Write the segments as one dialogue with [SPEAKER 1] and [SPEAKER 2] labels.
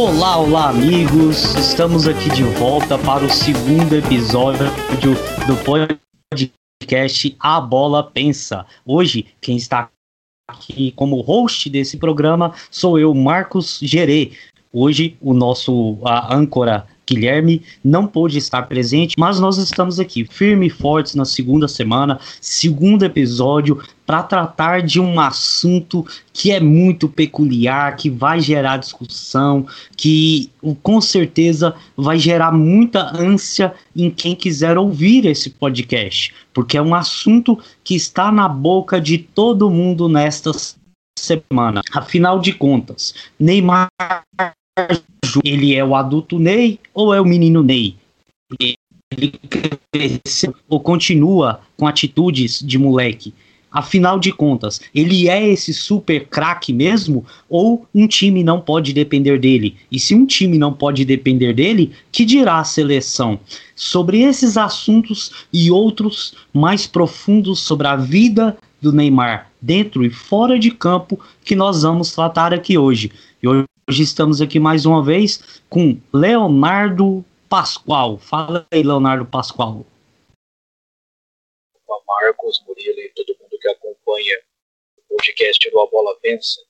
[SPEAKER 1] Olá, olá, amigos! Estamos aqui de volta para o segundo episódio do podcast A Bola Pensa. Hoje, quem está aqui como host desse programa sou eu, Marcos Gerê. Hoje, o nosso a âncora Guilherme não pôde estar presente, mas nós estamos aqui firme e fortes na segunda semana, segundo episódio, para tratar de um assunto que é muito peculiar, que vai gerar discussão, que com certeza vai gerar muita ânsia em quem quiser ouvir esse podcast, porque é um assunto que está na boca de todo mundo nesta semana. Afinal de contas, Neymar ele é o adulto Ney ou é o menino Ney? Ele cresceu ou continua com atitudes de moleque? Afinal de contas, ele é esse super craque mesmo ou um time não pode depender dele? E se um time não pode depender dele, que dirá a seleção? Sobre esses assuntos e outros mais profundos sobre a vida do Neymar, dentro e fora de campo, que nós vamos tratar aqui hoje. E hoje Hoje estamos aqui mais uma vez com Leonardo Pascoal. Fala aí, Leonardo Pascoal.
[SPEAKER 2] Marcos, Murilo e todo mundo que acompanha o podcast do A Bola Pensa.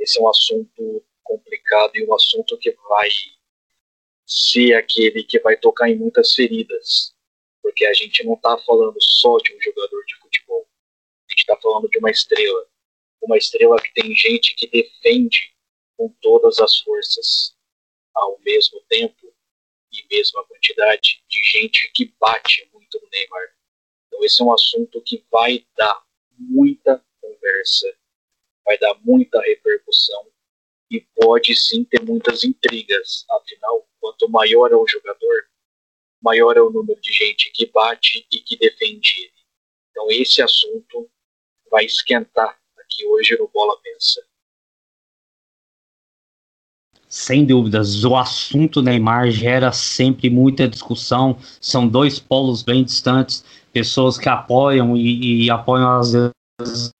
[SPEAKER 2] Esse é um assunto complicado e um assunto que vai ser aquele que vai tocar em muitas feridas. Porque a gente não está falando só de um jogador de futebol. A gente está falando de uma estrela. Uma estrela que tem gente que defende com todas as forças ao mesmo tempo e mesma quantidade de gente que bate muito no Neymar. Então esse é um assunto que vai dar muita conversa, vai dar muita repercussão e pode sim ter muitas intrigas. Afinal, quanto maior é o jogador, maior é o número de gente que bate e que defende ele. Então esse assunto vai esquentar aqui hoje no Bola Pensa.
[SPEAKER 1] Sem dúvidas, o assunto Neymar gera sempre muita discussão. São dois polos bem distantes, pessoas que apoiam e, e apoiam às vezes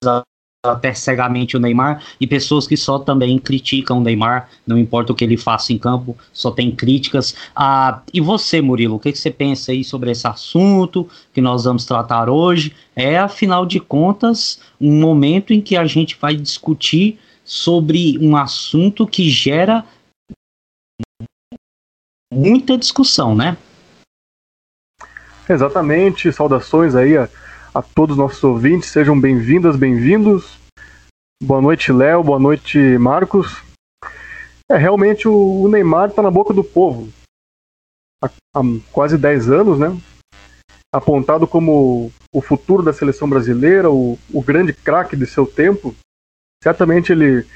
[SPEAKER 1] até cegamente o Neymar e pessoas que só também criticam o Neymar, não importa o que ele faça em campo, só tem críticas. Ah, e você, Murilo, o que, que você pensa aí sobre esse assunto que nós vamos tratar hoje? É, afinal de contas, um momento em que a gente vai discutir sobre um assunto que gera muita discussão, né?
[SPEAKER 3] Exatamente. Saudações aí a, a todos os nossos ouvintes. Sejam bem-vindas, bem-vindos. Boa noite, Léo. Boa noite, Marcos. É, realmente o, o Neymar está na boca do povo. Há, há quase 10 anos, né? Apontado como o futuro da seleção brasileira, o, o grande craque de seu tempo. Certamente ele,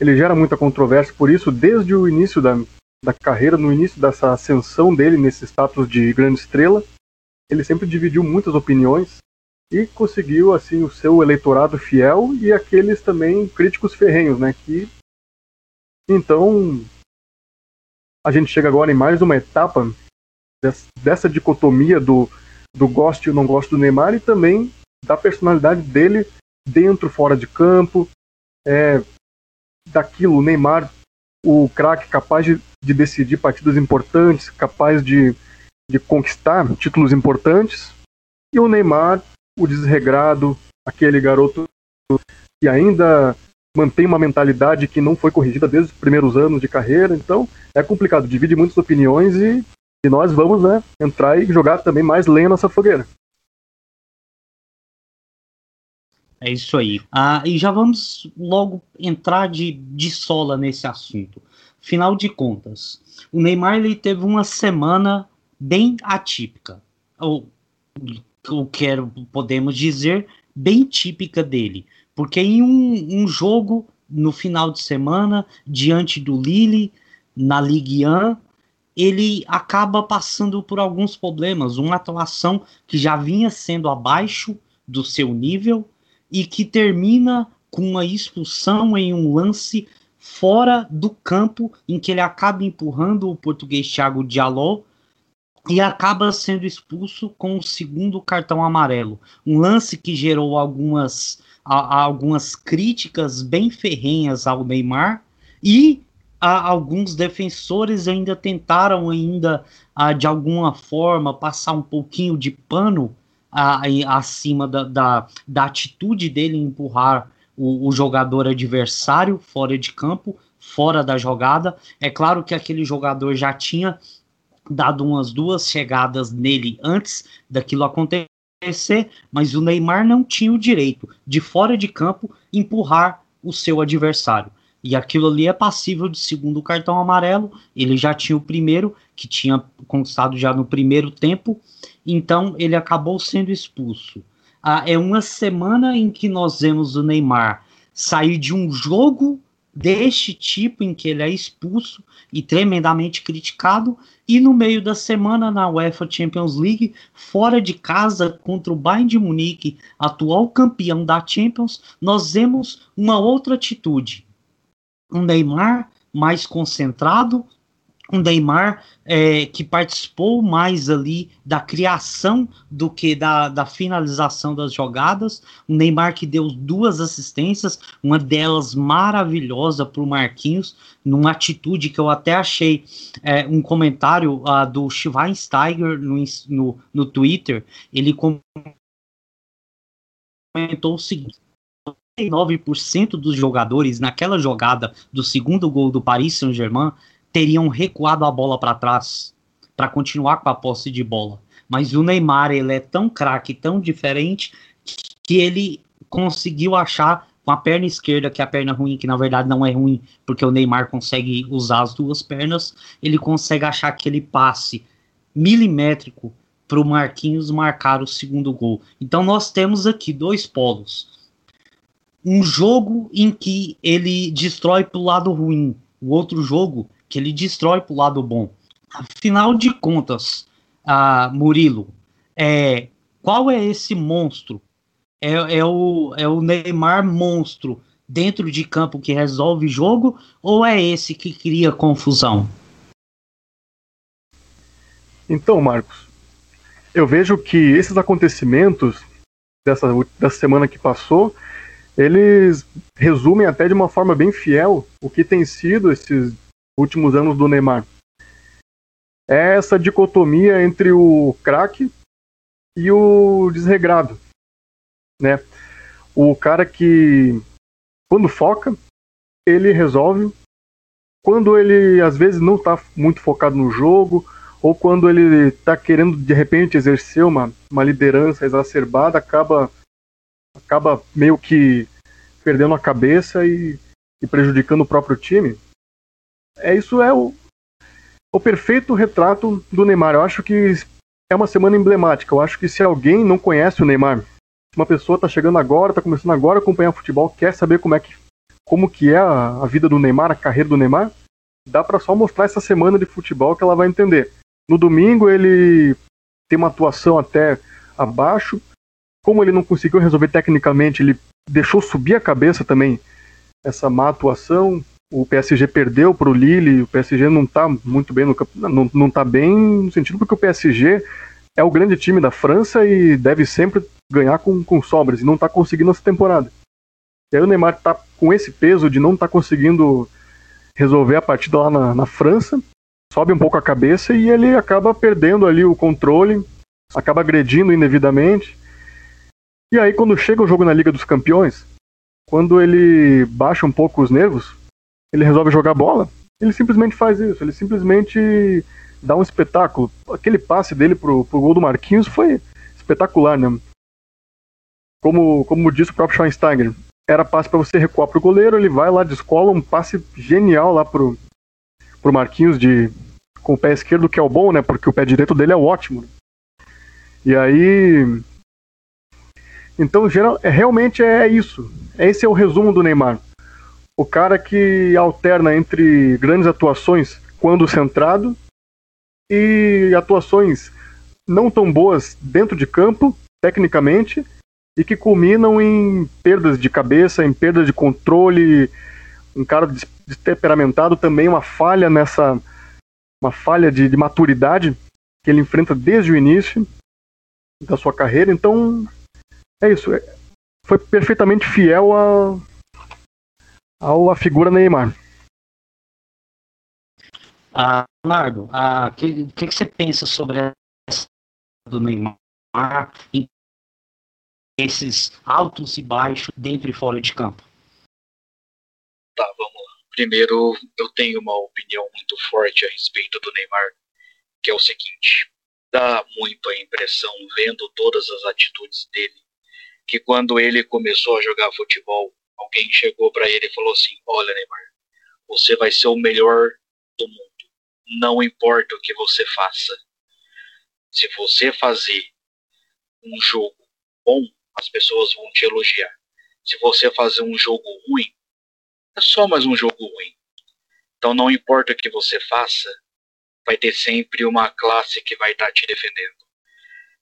[SPEAKER 3] ele gera muita controvérsia por isso, desde o início da, da carreira, no início dessa ascensão dele nesse status de grande estrela, ele sempre dividiu muitas opiniões e conseguiu assim o seu eleitorado fiel e aqueles também críticos ferrenhos, né? Que então a gente chega agora em mais uma etapa dessa dicotomia do do gosto e não gosto do Neymar e também da personalidade dele dentro, fora de campo, é, daquilo, Neymar o craque capaz de, de, decidir partidas importantes, capaz de, de conquistar títulos importantes, e o Neymar, o desregrado, aquele garoto que ainda mantém uma mentalidade que não foi corrigida desde os primeiros anos de carreira, então é complicado, divide muitas opiniões e, e nós vamos né, entrar e jogar também mais lenha nessa fogueira.
[SPEAKER 1] É isso aí. Ah, e já vamos logo entrar de, de sola nesse assunto. Final de contas, o Neymar ele teve uma semana bem atípica. Ou, ou quero, podemos dizer, bem típica dele. Porque em um, um jogo no final de semana, diante do Lille, na Ligue 1, ele acaba passando por alguns problemas. Uma atuação que já vinha sendo abaixo do seu nível e que termina com uma expulsão em um lance fora do campo em que ele acaba empurrando o português Thiago Diallo e acaba sendo expulso com o segundo cartão amarelo. Um lance que gerou algumas, a, algumas críticas bem ferrenhas ao Neymar e alguns defensores ainda tentaram ainda de alguma forma passar um pouquinho de pano acima da, da, da, atitude dele em empurrar o, o jogador adversário fora de campo, fora da jogada. É claro que aquele jogador já tinha dado umas duas chegadas nele antes daquilo acontecer, mas o Neymar não tinha o direito de fora de campo empurrar o seu adversário. E aquilo ali é passível de segundo cartão amarelo. Ele já tinha o primeiro, que tinha conquistado já no primeiro tempo, então ele acabou sendo expulso. Ah, é uma semana em que nós vemos o Neymar sair de um jogo deste tipo em que ele é expulso e tremendamente criticado, e no meio da semana na UEFA Champions League, fora de casa contra o Bayern de Munique, atual campeão da Champions, nós vemos uma outra atitude. Um Neymar mais concentrado, um Neymar é, que participou mais ali da criação do que da, da finalização das jogadas. Um Neymar que deu duas assistências, uma delas maravilhosa para o Marquinhos, numa atitude que eu até achei é, um comentário uh, do Schweinsteiger no, no, no Twitter. Ele comentou o seguinte. 99% dos jogadores naquela jogada do segundo gol do Paris Saint-Germain teriam recuado a bola para trás para continuar com a posse de bola. Mas o Neymar ele é tão craque, tão diferente que ele conseguiu achar com a perna esquerda, que é a perna ruim, que na verdade não é ruim, porque o Neymar consegue usar as duas pernas, ele consegue achar aquele passe milimétrico para o Marquinhos marcar o segundo gol. Então nós temos aqui dois polos. Um jogo em que ele destrói para o lado ruim, o outro jogo que ele destrói pro lado bom. Afinal de contas, uh, Murilo, é, qual é esse monstro? É, é, o, é o Neymar monstro dentro de campo que resolve jogo ou é esse que cria confusão?
[SPEAKER 3] Então, Marcos, eu vejo que esses acontecimentos dessa, dessa semana que passou, eles resumem até de uma forma bem fiel o que tem sido esses últimos anos do Neymar. É essa dicotomia entre o craque e o desregrado, né? O cara que quando foca, ele resolve. Quando ele às vezes não está muito focado no jogo, ou quando ele está querendo de repente exercer uma, uma liderança exacerbada, acaba acaba meio que perdendo a cabeça e, e prejudicando o próprio time é isso é o, o perfeito retrato do Neymar. Eu acho que é uma semana emblemática. Eu acho que se alguém não conhece o Neymar, uma pessoa está chegando agora, está começando agora a acompanhar futebol, quer saber como é que como que é a, a vida do Neymar, a carreira do Neymar, dá para só mostrar essa semana de futebol que ela vai entender. No domingo ele tem uma atuação até abaixo. Como ele não conseguiu resolver tecnicamente, ele deixou subir a cabeça também essa má atuação o PSG perdeu para o Lille, o PSG não está muito bem no não, não tá bem no sentido porque o PSG é o grande time da França e deve sempre ganhar com, com sobras e não está conseguindo essa temporada. E aí o Neymar está com esse peso de não estar tá conseguindo resolver a partida lá na, na França, sobe um pouco a cabeça e ele acaba perdendo ali o controle, acaba agredindo indevidamente. E aí quando chega o jogo na Liga dos Campeões, quando ele baixa um pouco os nervos, ele resolve jogar bola, ele simplesmente faz isso, ele simplesmente dá um espetáculo. Aquele passe dele pro, pro gol do Marquinhos foi espetacular, né? Como, como disse o próprio Schweinsteiger, era passe para você recuar pro goleiro, ele vai lá, descola um passe genial lá pro, pro Marquinhos de com o pé esquerdo, que é o bom, né? Porque o pé direito dele é ótimo. E aí. Então, geral, é, realmente é isso. Esse é o resumo do Neymar o cara que alterna entre grandes atuações quando centrado e atuações não tão boas dentro de campo, tecnicamente, e que culminam em perdas de cabeça, em perda de controle, um cara destemperamentado também, uma falha nessa. uma falha de, de maturidade que ele enfrenta desde o início da sua carreira. Então, é isso. É, foi perfeitamente fiel a, ao a figura Neymar.
[SPEAKER 1] Ah, Leonardo, o ah, que, que, que você pensa sobre essa do Neymar em esses altos e baixos dentro e fora de campo?
[SPEAKER 2] Tá, vamos lá. Primeiro, eu tenho uma opinião muito forte a respeito do Neymar, que é o seguinte: dá muito a impressão, vendo todas as atitudes dele, que quando ele começou a jogar futebol, alguém chegou para ele e falou assim: Olha, Neymar, você vai ser o melhor do mundo. Não importa o que você faça. Se você fazer um jogo bom, as pessoas vão te elogiar. Se você fazer um jogo ruim, é só mais um jogo ruim. Então não importa o que você faça, vai ter sempre uma classe que vai estar te defendendo.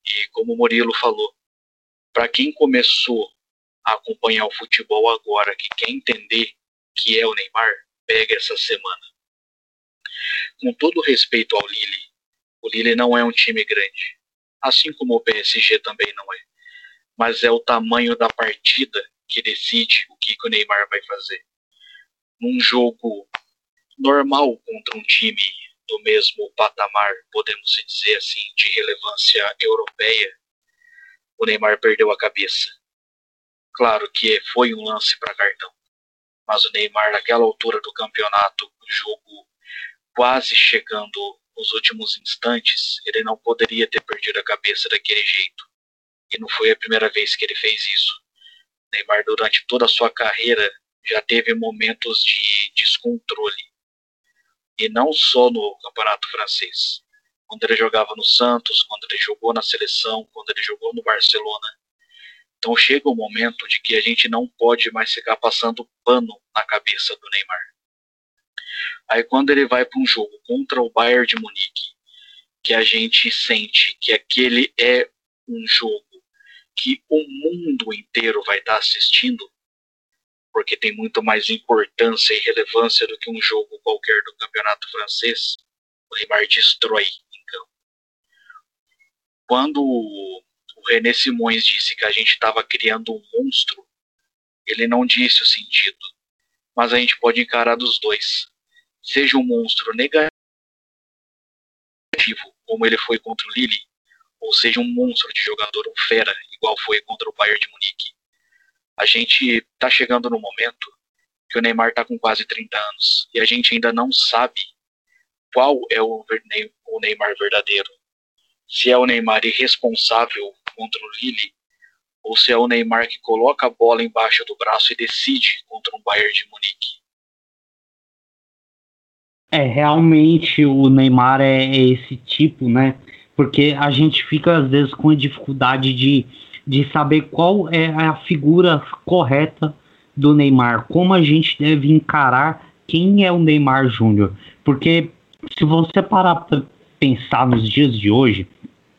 [SPEAKER 2] E como o Murilo falou, para quem começou a acompanhar o futebol agora, que quer entender que é o Neymar, pega essa semana. Com todo respeito ao Lille, o Lille não é um time grande, assim como o PSG também não é. Mas é o tamanho da partida que decide o que, que o Neymar vai fazer. Num jogo normal contra um time do mesmo patamar, podemos dizer assim, de relevância europeia, o Neymar perdeu a cabeça. Claro que foi um lance para cartão, mas o Neymar, naquela altura do campeonato, o jogo quase chegando nos últimos instantes, ele não poderia ter perdido a cabeça daquele jeito. E não foi a primeira vez que ele fez isso. O Neymar, durante toda a sua carreira, já teve momentos de descontrole. E não só no campeonato francês. Quando ele jogava no Santos, quando ele jogou na seleção, quando ele jogou no Barcelona. Então chega o momento de que a gente não pode mais ficar passando pano na cabeça do Neymar. Aí quando ele vai para um jogo contra o Bayern de Munique, que a gente sente que aquele é um jogo que o mundo inteiro vai estar tá assistindo, porque tem muito mais importância e relevância do que um jogo qualquer do campeonato francês, o Neymar destrói em campo. Quando o René Simões disse que a gente estava criando um monstro, ele não disse o sentido, mas a gente pode encarar dos dois seja um monstro negativo, como ele foi contra o Lille, ou seja um monstro de jogador, um fera, igual foi contra o Bayern de Munique. A gente está chegando no momento que o Neymar está com quase 30 anos e a gente ainda não sabe qual é o Neymar verdadeiro. Se é o Neymar irresponsável contra o Lille ou se é o Neymar que coloca a bola embaixo do braço e decide contra um Bayern de Munique.
[SPEAKER 1] É, realmente o Neymar é, é, esse tipo, né? Porque a gente fica às vezes com a dificuldade de, de saber qual é a figura correta do Neymar, como a gente deve encarar quem é o Neymar Júnior. Porque se você parar para pensar nos dias de hoje,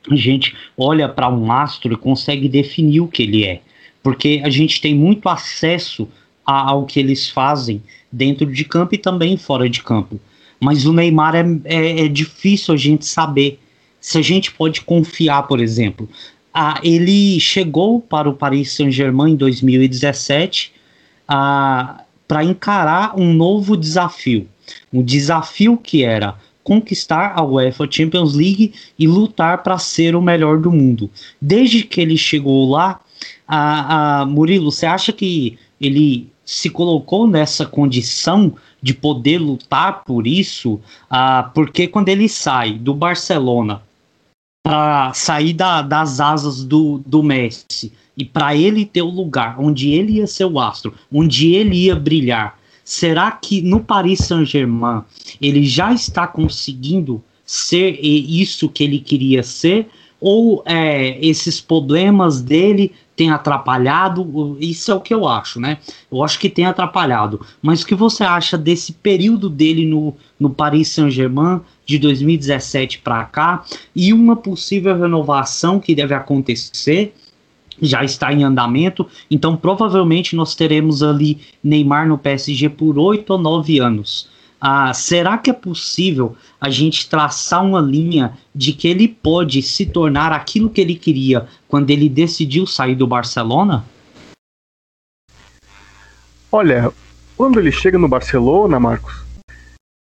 [SPEAKER 1] a gente olha para um astro e consegue definir o que ele é. Porque a gente tem muito acesso a, ao que eles fazem dentro de campo e também fora de campo. Mas o Neymar é, é, é difícil a gente saber se a gente pode confiar, por exemplo. Ah, ele chegou para o Paris Saint-Germain em 2017 ah, para encarar um novo desafio. Um desafio que era conquistar a UEFA Champions League e lutar para ser o melhor do mundo. Desde que ele chegou lá, a, a Murilo, você acha que ele se colocou nessa condição de poder lutar por isso, ah, porque quando ele sai do Barcelona para sair da, das asas do, do Messi e para ele ter o lugar onde ele ia ser o astro, onde ele ia brilhar, será que no Paris Saint-Germain ele já está conseguindo ser isso que ele queria ser? Ou é, esses problemas dele tem atrapalhado, isso é o que eu acho, né? Eu acho que tem atrapalhado. Mas o que você acha desse período dele no, no Paris Saint-Germain de 2017 para cá e uma possível renovação que deve acontecer? Já está em andamento, então provavelmente nós teremos ali Neymar no PSG por oito ou nove anos. Ah, será que é possível a gente traçar uma linha de que ele pode se tornar aquilo que ele queria quando ele decidiu sair do Barcelona?
[SPEAKER 3] Olha, quando ele chega no Barcelona, Marcos,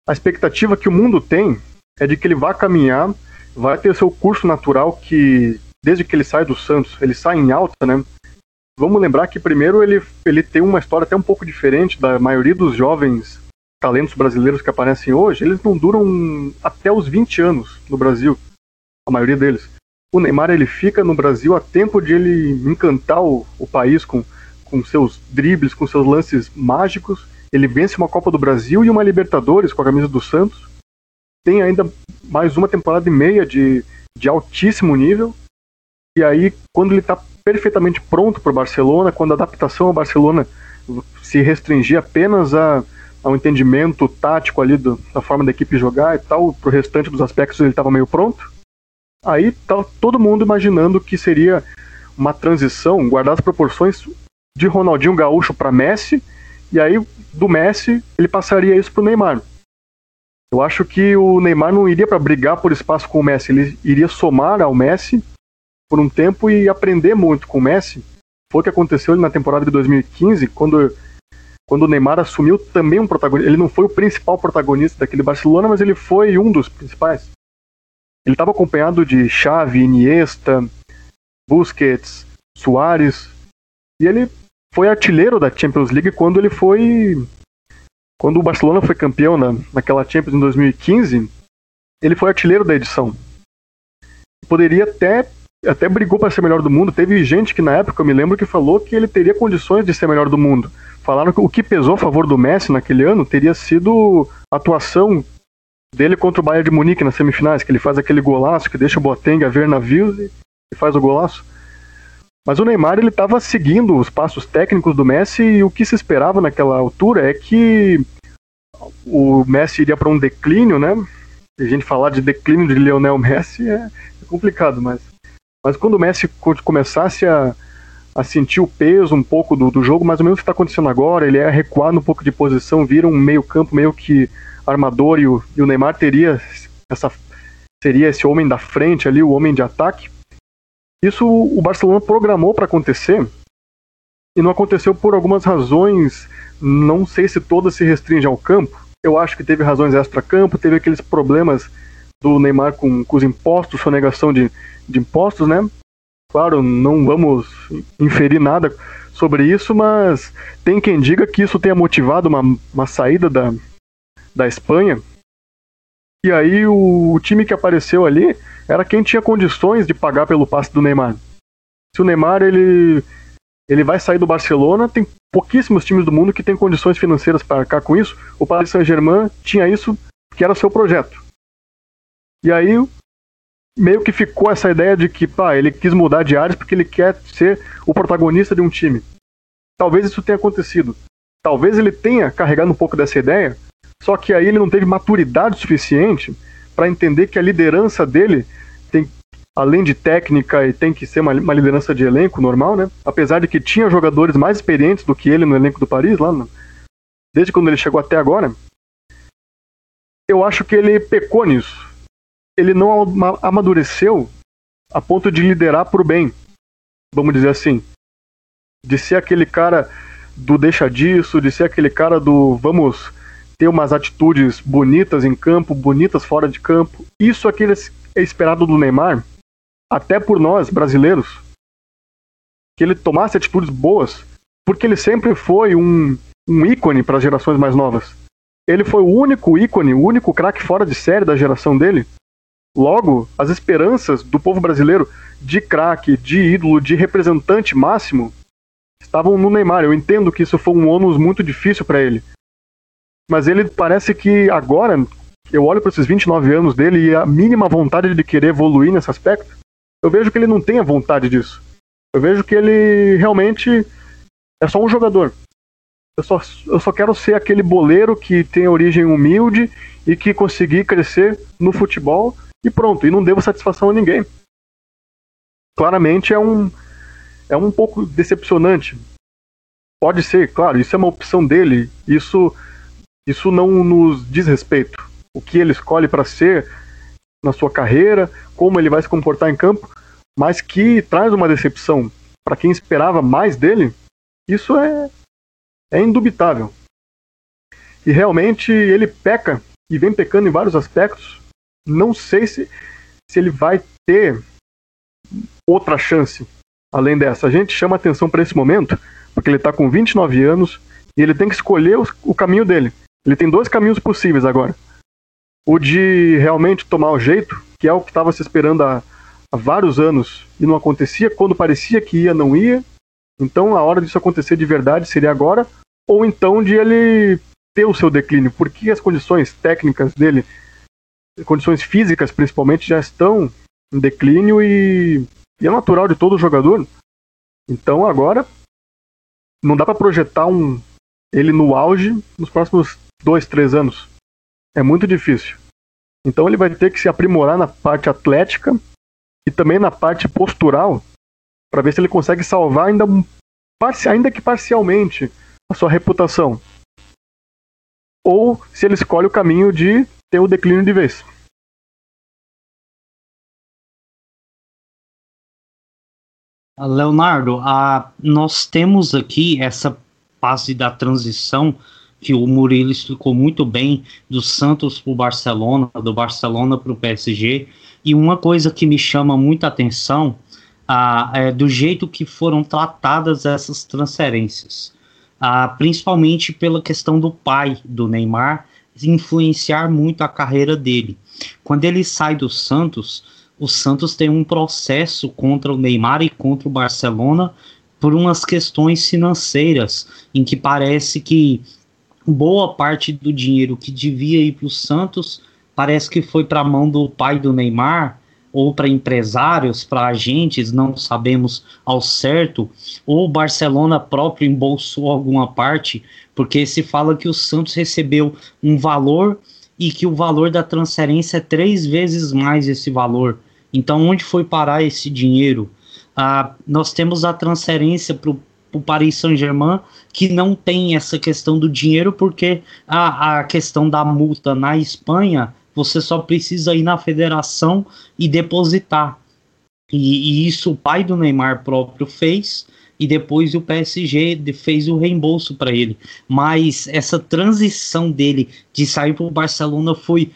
[SPEAKER 3] a expectativa que o mundo tem é de que ele vá caminhar, vai ter seu curso natural que desde que ele sai do Santos, ele sai em alta, né? Vamos lembrar que primeiro ele, ele tem uma história até um pouco diferente da maioria dos jovens talentos brasileiros que aparecem hoje, eles não duram até os 20 anos no Brasil, a maioria deles. O Neymar ele fica no Brasil a tempo de ele encantar o, o país com, com seus dribles, com seus lances mágicos. Ele vence uma Copa do Brasil e uma Libertadores com a camisa do Santos. Tem ainda mais uma temporada e meia de, de altíssimo nível. E aí, quando ele está perfeitamente pronto para o Barcelona, quando a adaptação ao Barcelona se restringir apenas a, ao entendimento tático ali do, da forma da equipe jogar e tal, pro restante dos aspectos ele estava meio pronto. Aí tá todo mundo imaginando que seria uma transição, guardar as proporções de Ronaldinho Gaúcho para Messi, e aí do Messi ele passaria isso pro Neymar. Eu acho que o Neymar não iria para brigar por espaço com o Messi, ele iria somar ao Messi por um tempo e aprender muito com o Messi. Foi o que aconteceu na temporada de 2015, quando quando o Neymar assumiu também um protagonista. Ele não foi o principal protagonista daquele Barcelona, mas ele foi um dos principais. Ele estava acompanhado de Xavi, Iniesta, Busquets, Soares, e ele foi artilheiro da Champions League quando ele foi quando o Barcelona foi campeão na, naquela Champions em 2015, ele foi artilheiro da edição. Poderia até até brigou para ser melhor do mundo. Teve gente que na época eu me lembro que falou que ele teria condições de ser melhor do mundo. Falaram que o que pesou a favor do Messi naquele ano teria sido a atuação dele contra o Bayern de Munique nas semifinais, que ele faz aquele golaço que deixa o Boateng a ver navios e, faz o golaço. Mas o Neymar ele estava seguindo os passos técnicos do Messi e o que se esperava naquela altura é que o Messi iria para um declínio, né? E a gente falar de declínio de Lionel Messi é, é complicado, mas mas quando o Messi começasse a, a sentir o peso um pouco do, do jogo, mais ou menos o que está acontecendo agora, ele é recuado um pouco de posição, vira um meio campo meio que armador e o, e o Neymar teria essa seria esse homem da frente ali, o homem de ataque. Isso o Barcelona programou para acontecer e não aconteceu por algumas razões, não sei se todas se restringem ao campo. Eu acho que teve razões extra-campo, teve aqueles problemas do Neymar com, com os impostos, sonegação de, de impostos, né? Claro, não vamos inferir nada sobre isso, mas tem quem diga que isso tenha motivado uma, uma saída da, da Espanha. E aí o, o time que apareceu ali era quem tinha condições de pagar pelo passe do Neymar. Se o Neymar ele, ele vai sair do Barcelona, tem pouquíssimos times do mundo que têm condições financeiras para arcar com isso. O Paris Saint-Germain tinha isso, que era seu projeto. E aí meio que ficou essa ideia de que, pá, ele quis mudar de áreas porque ele quer ser o protagonista de um time. Talvez isso tenha acontecido. Talvez ele tenha carregado um pouco dessa ideia, só que aí ele não teve maturidade suficiente para entender que a liderança dele tem, além de técnica, e tem que ser uma, uma, liderança de elenco normal, né? Apesar de que tinha jogadores mais experientes do que ele no elenco do Paris, lá, no, desde quando ele chegou até agora. Eu acho que ele pecou nisso ele não amadureceu a ponto de liderar por bem, vamos dizer assim. De ser aquele cara do deixa disso, de ser aquele cara do vamos ter umas atitudes bonitas em campo, bonitas fora de campo. Isso aqui é esperado do Neymar, até por nós brasileiros, que ele tomasse atitudes boas, porque ele sempre foi um, um ícone para as gerações mais novas. Ele foi o único ícone, o único craque fora de série da geração dele. Logo, as esperanças do povo brasileiro de craque, de ídolo, de representante máximo estavam no Neymar. Eu entendo que isso foi um ônus muito difícil para ele. Mas ele parece que agora, eu olho para esses 29 anos dele e a mínima vontade de querer evoluir nesse aspecto, eu vejo que ele não tem a vontade disso. Eu vejo que ele realmente é só um jogador. Eu só, eu só quero ser aquele boleiro que tem origem humilde e que consegui crescer no futebol e pronto, e não devo satisfação a ninguém. Claramente é um, é um pouco decepcionante. Pode ser, claro, isso é uma opção dele, isso, isso não nos diz respeito. O que ele escolhe para ser na sua carreira, como ele vai se comportar em campo, mas que traz uma decepção para quem esperava mais dele, isso é, é indubitável. E realmente ele peca e vem pecando em vários aspectos, não sei se, se ele vai ter outra chance além dessa. A gente chama atenção para esse momento, porque ele está com 29 anos e ele tem que escolher o, o caminho dele. Ele tem dois caminhos possíveis agora. O de realmente tomar o jeito, que é o que estava se esperando há, há vários anos e não acontecia, quando parecia que ia, não ia. Então a hora disso acontecer de verdade seria agora, ou então de ele ter o seu declínio, porque as condições técnicas dele, condições físicas principalmente, já estão em declínio e, e é natural de todo jogador. Então agora não dá para projetar um ele no auge nos próximos dois, três anos. É muito difícil. Então ele vai ter que se aprimorar na parte atlética e também na parte postural para ver se ele consegue salvar ainda, ainda que parcialmente a sua reputação ou se ele escolhe o caminho de ter o declínio de vez.
[SPEAKER 1] Leonardo, a, nós temos aqui essa fase da transição que o Murilo explicou muito bem do Santos para o Barcelona, do Barcelona para o PSG, e uma coisa que me chama muita atenção a, é do jeito que foram tratadas essas transferências ah, principalmente pela questão do pai do Neymar influenciar muito a carreira dele. Quando ele sai do Santos, o Santos tem um processo contra o Neymar e contra o Barcelona por umas questões financeiras, em que parece que boa parte do dinheiro que devia ir para o Santos parece que foi para a mão do pai do Neymar ou para empresários, para agentes, não sabemos ao certo, ou o Barcelona próprio embolsou alguma parte, porque se fala que o Santos recebeu um valor e que o valor da transferência é três vezes mais esse valor. Então, onde foi parar esse dinheiro? Ah, nós temos a transferência para o Paris Saint-Germain, que não tem essa questão do dinheiro, porque a, a questão da multa na Espanha você só precisa ir na federação e depositar. E, e, isso o pai do Neymar próprio fez, e depois o PSG fez o reembolso para ele. Mas essa transição dele de sair para o Barcelona foi,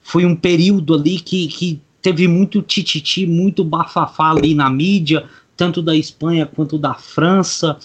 [SPEAKER 1] foi um período ali que, que teve muito tititi, muito bafafá ali na mídia, tanto da Espanha quanto da França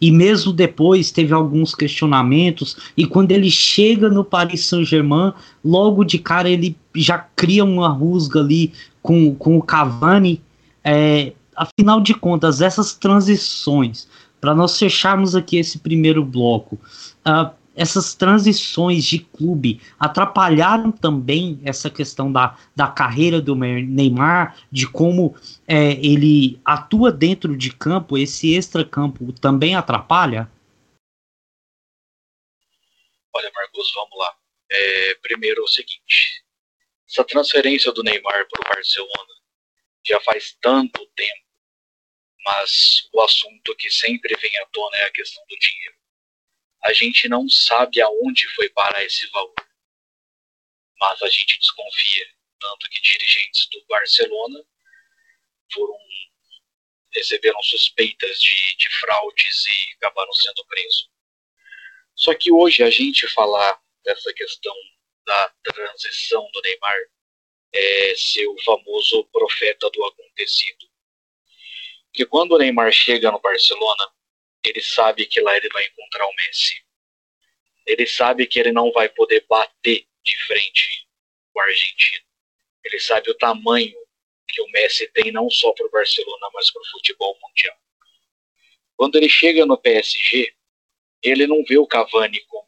[SPEAKER 1] e mesmo depois teve alguns questionamentos, e quando ele chega no Paris Saint-Germain, logo de cara ele já cria uma rusga ali com, com o Cavani. É, afinal de contas, essas transições, para nós fecharmos aqui esse primeiro bloco, uh, essas transições de clube atrapalharam também essa questão da, da carreira do Neymar, de como é, ele atua dentro de campo, esse extra-campo também atrapalha?
[SPEAKER 2] Olha, Marcos, vamos lá. É, primeiro é o seguinte: essa transferência do Neymar para o Barcelona já faz tanto tempo, mas o assunto que sempre vem à tona é a questão do dinheiro a gente não sabe aonde foi parar esse valor. Mas a gente desconfia, tanto que dirigentes do Barcelona foram receberam suspeitas de, de fraudes e acabaram sendo presos. Só que hoje a gente falar dessa questão da transição do Neymar é ser o famoso profeta do acontecido. Porque quando o Neymar chega no Barcelona, ele sabe que lá ele vai encontrar o Messi. Ele sabe que ele não vai poder bater de frente o argentino. Ele sabe o tamanho que o Messi tem não só para o Barcelona, mas para o futebol mundial. Quando ele chega no PSG, ele não vê o Cavani como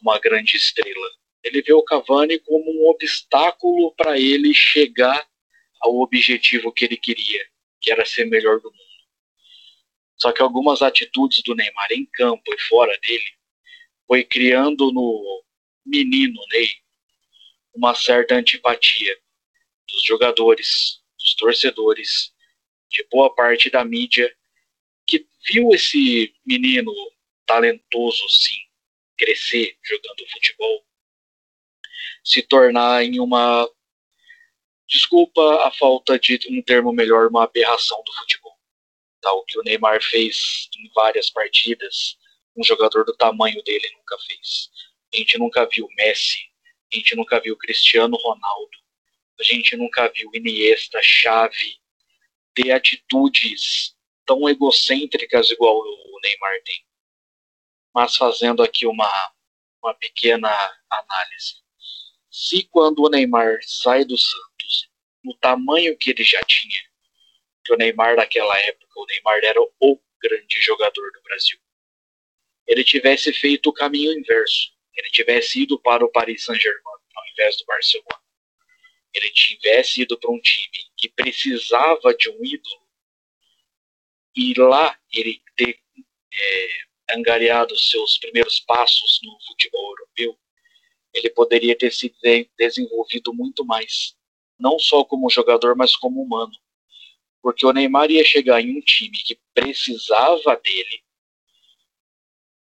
[SPEAKER 2] uma grande estrela. Ele vê o Cavani como um obstáculo para ele chegar ao objetivo que ele queria, que era ser melhor do mundo. Só que algumas atitudes do Neymar em campo e fora dele foi criando no menino Ney uma certa antipatia dos jogadores, dos torcedores, de boa parte da mídia que viu esse menino talentoso sim crescer jogando futebol se tornar em uma desculpa a falta de um termo melhor, uma aberração do futebol tal que o Neymar fez em várias partidas, um jogador do tamanho dele nunca fez. A gente nunca viu Messi A gente nunca viu Cristiano Ronaldo. A gente nunca viu Iniesta, Xavi ter atitudes tão egocêntricas igual o Neymar tem. Mas fazendo aqui uma, uma pequena análise. Se quando o Neymar sai do Santos, no tamanho que ele já tinha, que o Neymar naquela época, o Neymar era o grande jogador do Brasil. Ele tivesse feito o caminho inverso, ele tivesse ido para o Paris Saint-Germain ao invés do Barcelona, ele tivesse ido para um time que precisava de um ídolo e lá ele ter é, angariado seus primeiros passos no futebol europeu, ele poderia ter se desenvolvido muito mais, não só como jogador, mas como humano. Porque o Neymar ia chegar em um time que precisava dele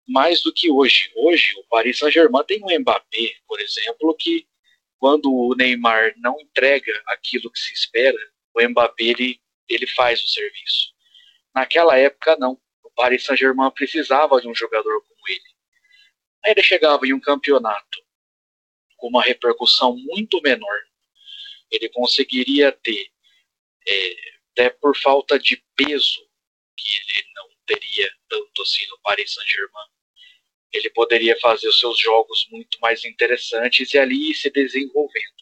[SPEAKER 2] mais do que hoje. Hoje, o Paris Saint-Germain tem um Mbappé, por exemplo, que quando o Neymar não entrega aquilo que se espera, o Mbappé ele, ele faz o serviço. Naquela época, não. O Paris Saint-Germain precisava de um jogador como ele. Aí ele chegava em um campeonato com uma repercussão muito menor. Ele conseguiria ter, é, até por falta de peso, que ele não teria tanto assim no Paris Saint-Germain, ele poderia fazer os seus jogos muito mais interessantes e ali se desenvolvendo.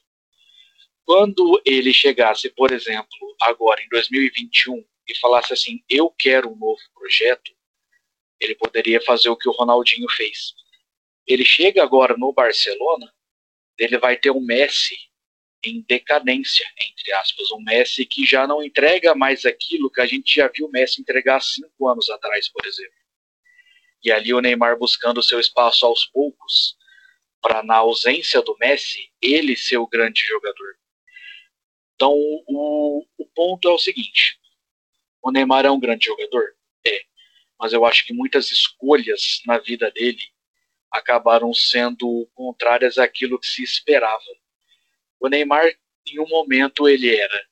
[SPEAKER 2] Quando ele chegasse, por exemplo, agora em 2021 e falasse assim: Eu quero um novo projeto, ele poderia fazer o que o Ronaldinho fez. Ele chega agora no Barcelona, ele vai ter um Messi em decadência, entre aspas, um Messi que já não entrega mais aquilo que a gente já viu o Messi entregar cinco anos atrás, por exemplo. E ali o Neymar buscando seu espaço aos poucos, para na ausência do Messi, ele ser o grande jogador. Então o, o ponto é o seguinte: o Neymar é um grande jogador? É. Mas eu acho que muitas escolhas na vida dele acabaram sendo contrárias àquilo que se esperava. O Neymar, em um momento, ele era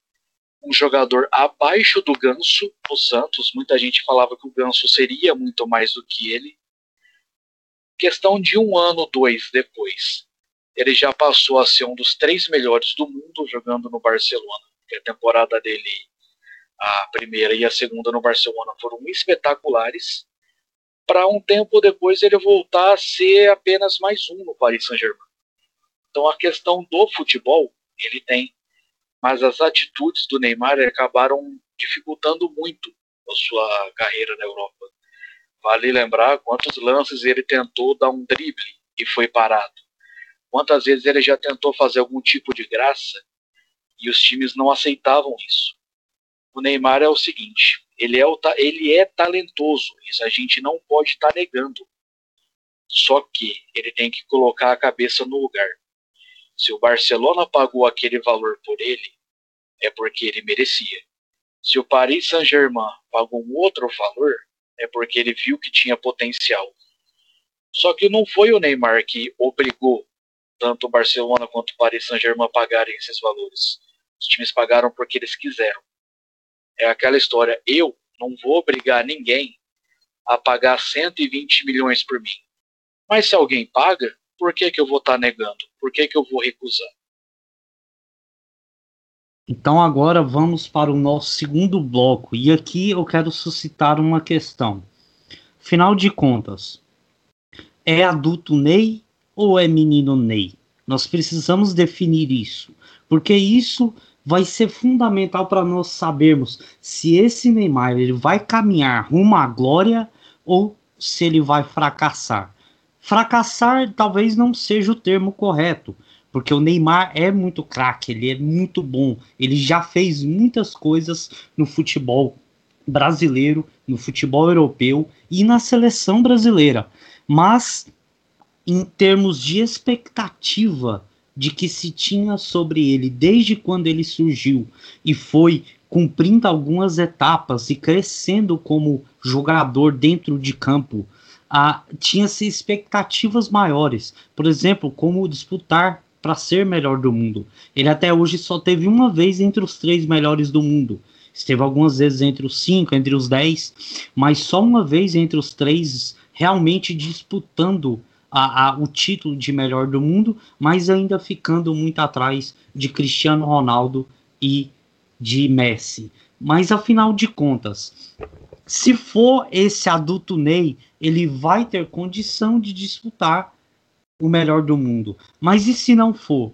[SPEAKER 2] um jogador abaixo do Ganso no Santos. Muita gente falava que o Ganso seria muito mais do que ele. Questão de um ano, dois depois, ele já passou a ser um dos três melhores do mundo jogando no Barcelona. a temporada dele a primeira e a segunda no Barcelona foram espetaculares, para um tempo depois ele voltar a ser apenas mais um no Paris Saint-Germain. Então a questão do futebol ele tem, mas as atitudes do Neymar acabaram dificultando muito a sua carreira na Europa. Vale lembrar quantos lances ele tentou dar um drible e foi parado. Quantas vezes ele já tentou fazer algum tipo de graça e os times não aceitavam isso o Neymar é o seguinte: ele é, o, ele é talentoso, isso a gente não pode estar tá negando. Só que ele tem que colocar a cabeça no lugar. Se o Barcelona pagou aquele valor por ele, é porque ele merecia. Se o Paris Saint-Germain pagou um outro valor, é porque ele viu que tinha potencial. Só que não foi o Neymar que obrigou tanto o Barcelona quanto o Paris Saint-Germain a pagarem esses valores. Os times pagaram porque eles quiseram. É aquela história, eu não vou obrigar ninguém a pagar 120 milhões por mim. Mas se alguém paga, por que, que eu vou estar tá negando? Por que, que eu vou recusar?
[SPEAKER 1] Então agora vamos para o nosso segundo bloco. E aqui eu quero suscitar uma questão. Final de contas, é adulto Ney ou é menino Ney? Nós precisamos definir isso, porque isso vai ser fundamental para nós sabermos se esse Neymar ele vai caminhar rumo à glória ou se ele vai fracassar. Fracassar talvez não seja o termo correto, porque o Neymar é muito craque, ele é muito bom, ele já fez muitas coisas no futebol brasileiro, no futebol europeu e na seleção brasileira. Mas em termos de expectativa de que se tinha sobre ele desde quando ele surgiu e foi cumprindo algumas etapas e crescendo como jogador dentro de campo, ah, tinha-se expectativas maiores. Por exemplo, como disputar para ser melhor do mundo. Ele até hoje só teve uma vez entre os três melhores do mundo. Esteve algumas vezes entre os cinco, entre os dez, mas só uma vez entre os três realmente disputando a, a, o título de melhor do mundo, mas ainda ficando muito atrás de Cristiano Ronaldo e de Messi. Mas afinal de contas, se for esse adulto Ney, ele vai ter condição de disputar o melhor do mundo. Mas e se não for?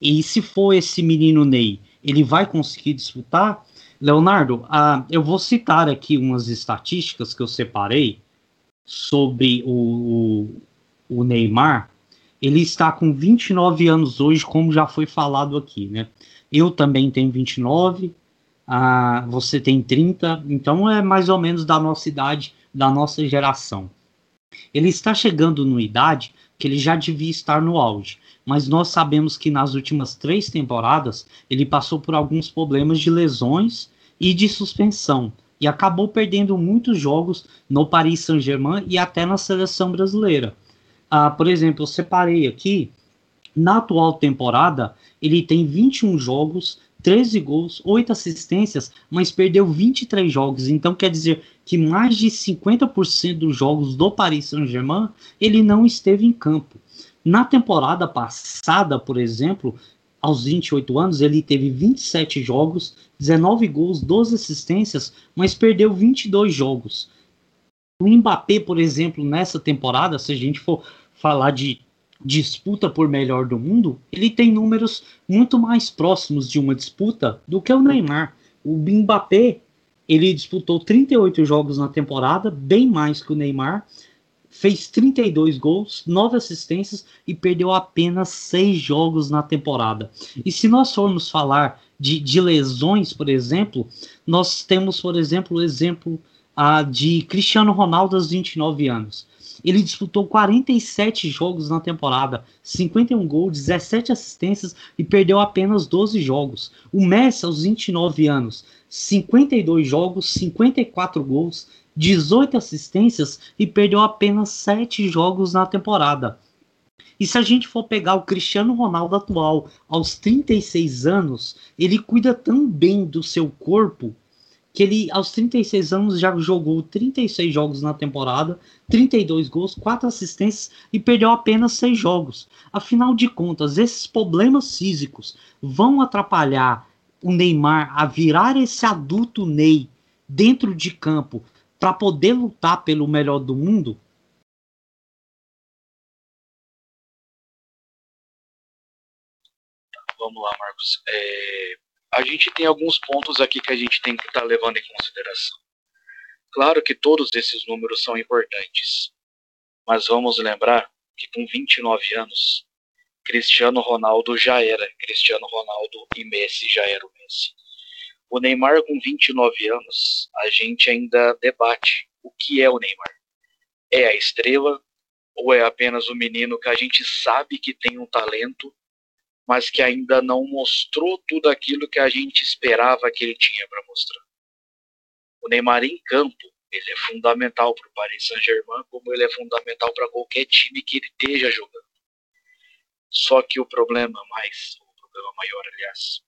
[SPEAKER 1] E se for esse menino Ney, ele vai conseguir disputar? Leonardo, ah, eu vou citar aqui umas estatísticas que eu separei sobre o, o, o Neymar. Ele está com 29 anos hoje, como já foi falado aqui, né? Eu também tenho 29, ah, você tem 30, então é mais ou menos da nossa idade, da nossa geração. Ele está chegando numa idade que ele já devia estar no auge, mas nós sabemos que nas últimas três temporadas ele passou por alguns problemas de lesões e de suspensão e acabou perdendo muitos jogos no Paris Saint-Germain e até na seleção brasileira. Ah, por exemplo, eu separei aqui, na atual temporada, ele tem 21 jogos, 13 gols, 8 assistências, mas perdeu 23 jogos. Então quer dizer que mais de 50% dos jogos do Paris Saint-Germain ele não esteve em campo. Na temporada passada, por exemplo, aos 28 anos, ele teve 27 jogos, 19 gols, 12 assistências, mas perdeu 22 jogos. O Mbappé, por exemplo, nessa temporada, se a gente for falar de disputa por melhor do mundo, ele tem números muito mais próximos de uma disputa do que o Neymar. O Mbappé, ele disputou 38 jogos na temporada, bem mais que o Neymar, fez 32 gols, 9 assistências e perdeu apenas 6 jogos na temporada. E se nós formos falar de, de lesões, por exemplo, nós temos, por exemplo, o exemplo ah, de Cristiano Ronaldo aos 29 anos. Ele disputou 47 jogos na temporada, 51 gols, 17 assistências e perdeu apenas 12 jogos. O Messi, aos 29 anos, 52 jogos, 54 gols, 18 assistências e perdeu apenas 7 jogos na temporada. E se a gente for pegar o Cristiano Ronaldo atual, aos 36 anos, ele cuida tão bem do seu corpo que ele, aos 36 anos, já jogou 36 jogos na temporada, 32 gols, 4 assistências e perdeu apenas 6 jogos. Afinal de contas, esses problemas físicos vão atrapalhar o Neymar a virar esse adulto Ney dentro de campo para poder lutar pelo melhor do mundo?
[SPEAKER 2] Vamos lá, Marcos. É, a gente tem alguns pontos aqui que a gente tem que estar tá levando em consideração. Claro que todos esses números são importantes, mas vamos lembrar que com 29 anos, Cristiano Ronaldo já era Cristiano Ronaldo e Messi já era o Messi. O Neymar com 29 anos, a gente ainda debate o que é o Neymar. É a estrela ou é apenas o menino que a gente sabe que tem um talento mas que ainda não mostrou tudo aquilo que a gente esperava que ele tinha para mostrar. O Neymar em campo, ele é fundamental para o Paris Saint-Germain, como ele é fundamental para qualquer time que ele esteja jogando. Só que o problema mais, o problema maior, aliás,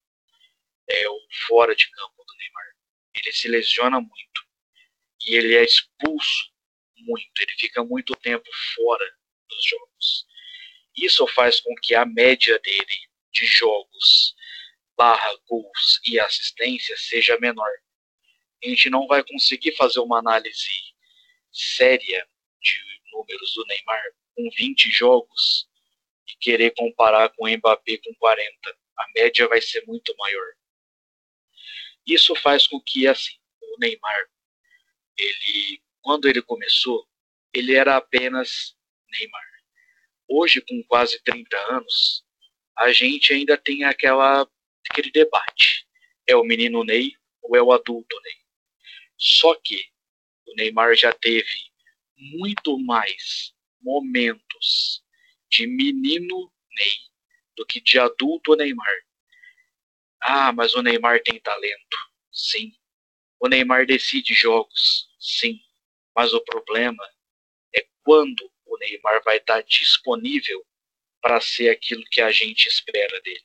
[SPEAKER 2] é o fora de campo do Neymar. Ele se lesiona muito e ele é expulso muito. Ele fica muito tempo fora dos jogos. Isso faz com que a média dele de jogos barra gols e assistência seja menor. A gente não vai conseguir fazer uma análise séria de números do Neymar com 20 jogos e querer comparar com o Mbappé com 40. A média vai ser muito maior. Isso faz com que assim, o Neymar, ele quando ele começou, ele era apenas Neymar. Hoje, com quase 30 anos, a gente ainda tem aquela, aquele debate. É o menino Ney ou é o adulto Ney? Só que o Neymar já teve muito mais momentos de menino Ney do que de adulto Neymar. Ah, mas o Neymar tem talento. Sim. O Neymar decide jogos. Sim. Mas o problema é quando o Neymar vai estar disponível para ser aquilo que a gente espera dele.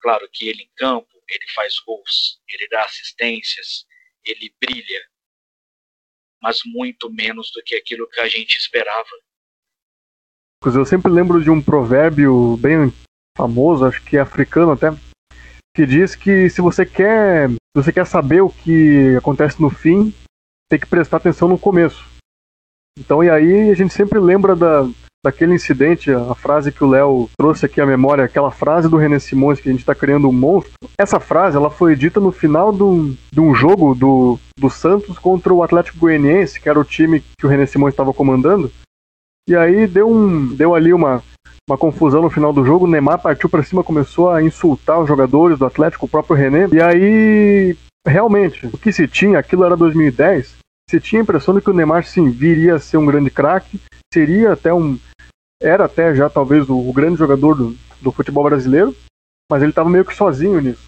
[SPEAKER 2] Claro que ele em campo, ele faz gols, ele dá assistências, ele brilha, mas muito menos do que aquilo que a gente esperava.
[SPEAKER 3] Eu sempre lembro de um provérbio bem famoso, acho que é africano até, que diz que se você quer, se você quer saber o que acontece no fim, tem que prestar atenção no começo. Então, e aí a gente sempre lembra da, daquele incidente, a frase que o Léo trouxe aqui à memória, aquela frase do René Simões que a gente está criando um monstro. Essa frase, ela foi dita no final do, de um jogo do, do Santos contra o Atlético Goianiense, que era o time que o René Simões estava comandando. E aí deu, um, deu ali uma, uma confusão no final do jogo. O Neymar partiu para cima, começou a insultar os jogadores do Atlético, o próprio René. E aí, realmente, o que se tinha, aquilo era 2010, se tinha a impressão de que o Neymar sim viria a ser um grande craque, seria até um. Era até já talvez o, o grande jogador do, do futebol brasileiro, mas ele estava meio que sozinho nisso.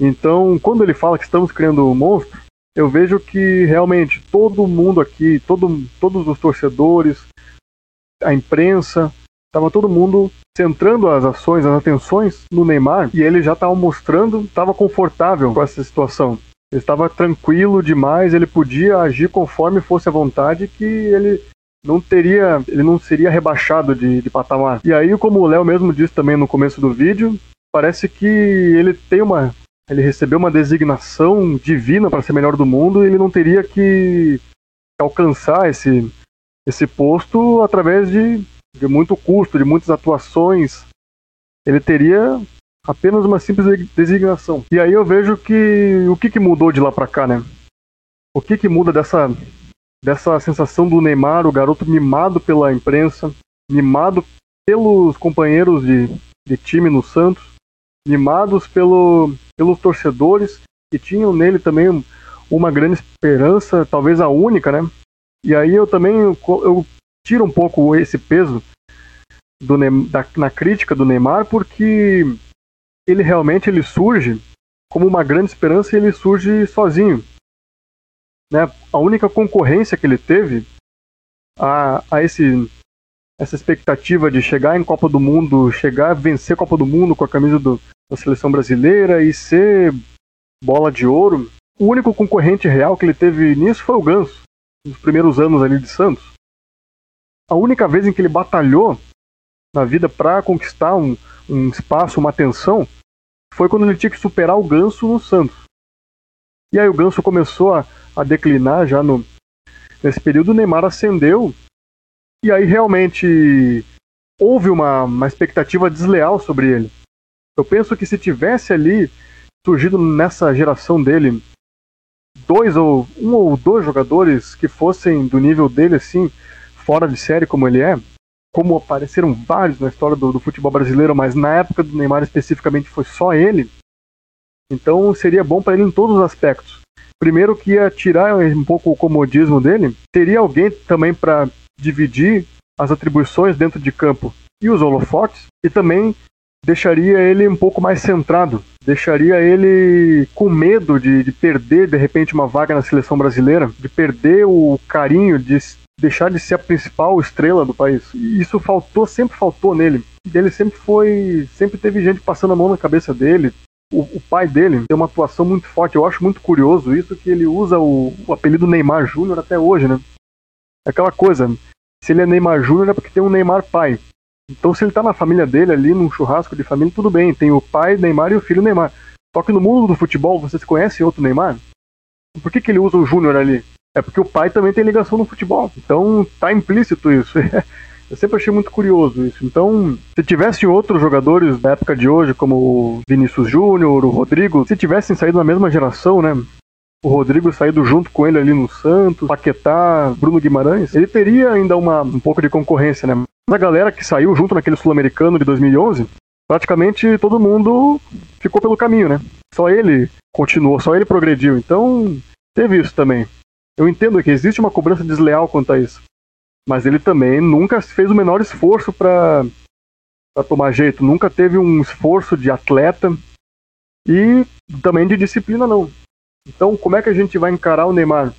[SPEAKER 3] Então, quando ele fala que estamos criando um monstro, eu vejo que realmente todo mundo aqui, todo, todos os torcedores, a imprensa, estava todo mundo centrando as ações, as atenções no Neymar e ele já estava mostrando, estava confortável com essa situação. Ele estava tranquilo demais, ele podia agir conforme fosse a vontade, que ele não teria, ele não seria rebaixado de, de patamar. E aí, como o Léo mesmo disse também no começo do vídeo, parece que ele tem uma, ele recebeu uma designação divina para ser melhor do mundo e ele não teria que alcançar esse, esse posto através de, de muito custo, de muitas atuações. Ele teria apenas uma simples designação. E aí eu vejo que o que, que mudou de lá para cá, né? O que, que muda dessa, dessa sensação do Neymar, o garoto mimado pela imprensa, mimado pelos companheiros de, de time no Santos, mimados pelo, pelos torcedores que tinham nele também uma grande esperança, talvez a única, né? E aí eu também eu, tiro um pouco esse peso do, da, na crítica do Neymar, porque ele realmente ele surge como uma grande esperança e ele surge sozinho. Né? A única concorrência que ele teve a, a esse, essa expectativa de chegar em Copa do Mundo, chegar a vencer a Copa do Mundo com a camisa do, da seleção brasileira e ser bola de ouro, o único concorrente real que ele teve nisso foi o Ganso, nos primeiros anos ali de Santos. A única vez em que ele batalhou na vida para conquistar um, um espaço, uma atenção, foi quando ele tinha que superar o Ganso no Santos. E aí o Ganso começou a, a declinar já no, nesse período, o Neymar ascendeu, e aí realmente houve uma, uma expectativa desleal sobre ele. Eu penso que se tivesse ali surgido nessa geração dele dois ou um ou dois jogadores que fossem do nível dele assim, fora de série como ele é, como apareceram vários na história do, do, futebol brasileiro, mas na época do Neymar especificamente foi só ele. Então seria bom para ele em todos os aspectos. Primeiro que ia tirar um pouco o comodismo dele, teria alguém também para dividir as atribuições dentro de campo e os holofotes, e também deixaria ele um pouco mais centrado, deixaria ele com medo de, de perder de repente uma vaga na seleção brasileira, de perder o carinho, de deixar de ser a principal estrela do país. E isso faltou, sempre faltou nele. Ele sempre foi, sempre teve gente passando a mão na cabeça dele. O, o pai dele tem uma atuação muito forte. Eu acho muito curioso isso que ele usa o, o apelido Neymar Júnior até hoje, né? Aquela coisa, se ele é Neymar Júnior é porque tem um Neymar pai. Então se ele tá na família dele ali, num churrasco de família, tudo bem. Tem o pai Neymar e o filho Neymar. Só que no mundo do futebol, vocês conhecem outro Neymar? Por que, que ele usa o Júnior ali? É porque o pai também tem ligação no futebol. Então tá implícito isso. Eu sempre achei muito curioso isso. Então, se tivesse outros jogadores da época de hoje, como o Vinícius Júnior, o Rodrigo, se tivessem saído na mesma geração, né? O Rodrigo saído junto com ele ali no Santos, Paquetá, Bruno Guimarães, ele teria ainda uma, um pouco de concorrência, né? Mas a galera que saiu junto naquele Sul-Americano de 2011, praticamente todo mundo ficou pelo caminho, né? Só ele continuou, só ele progrediu. Então, teve isso também. Eu entendo que existe uma cobrança desleal quanto a isso. Mas ele também nunca fez o menor esforço para tomar jeito, nunca teve um esforço de atleta e também de disciplina, não. Então, como é que a gente vai encarar o Neymar?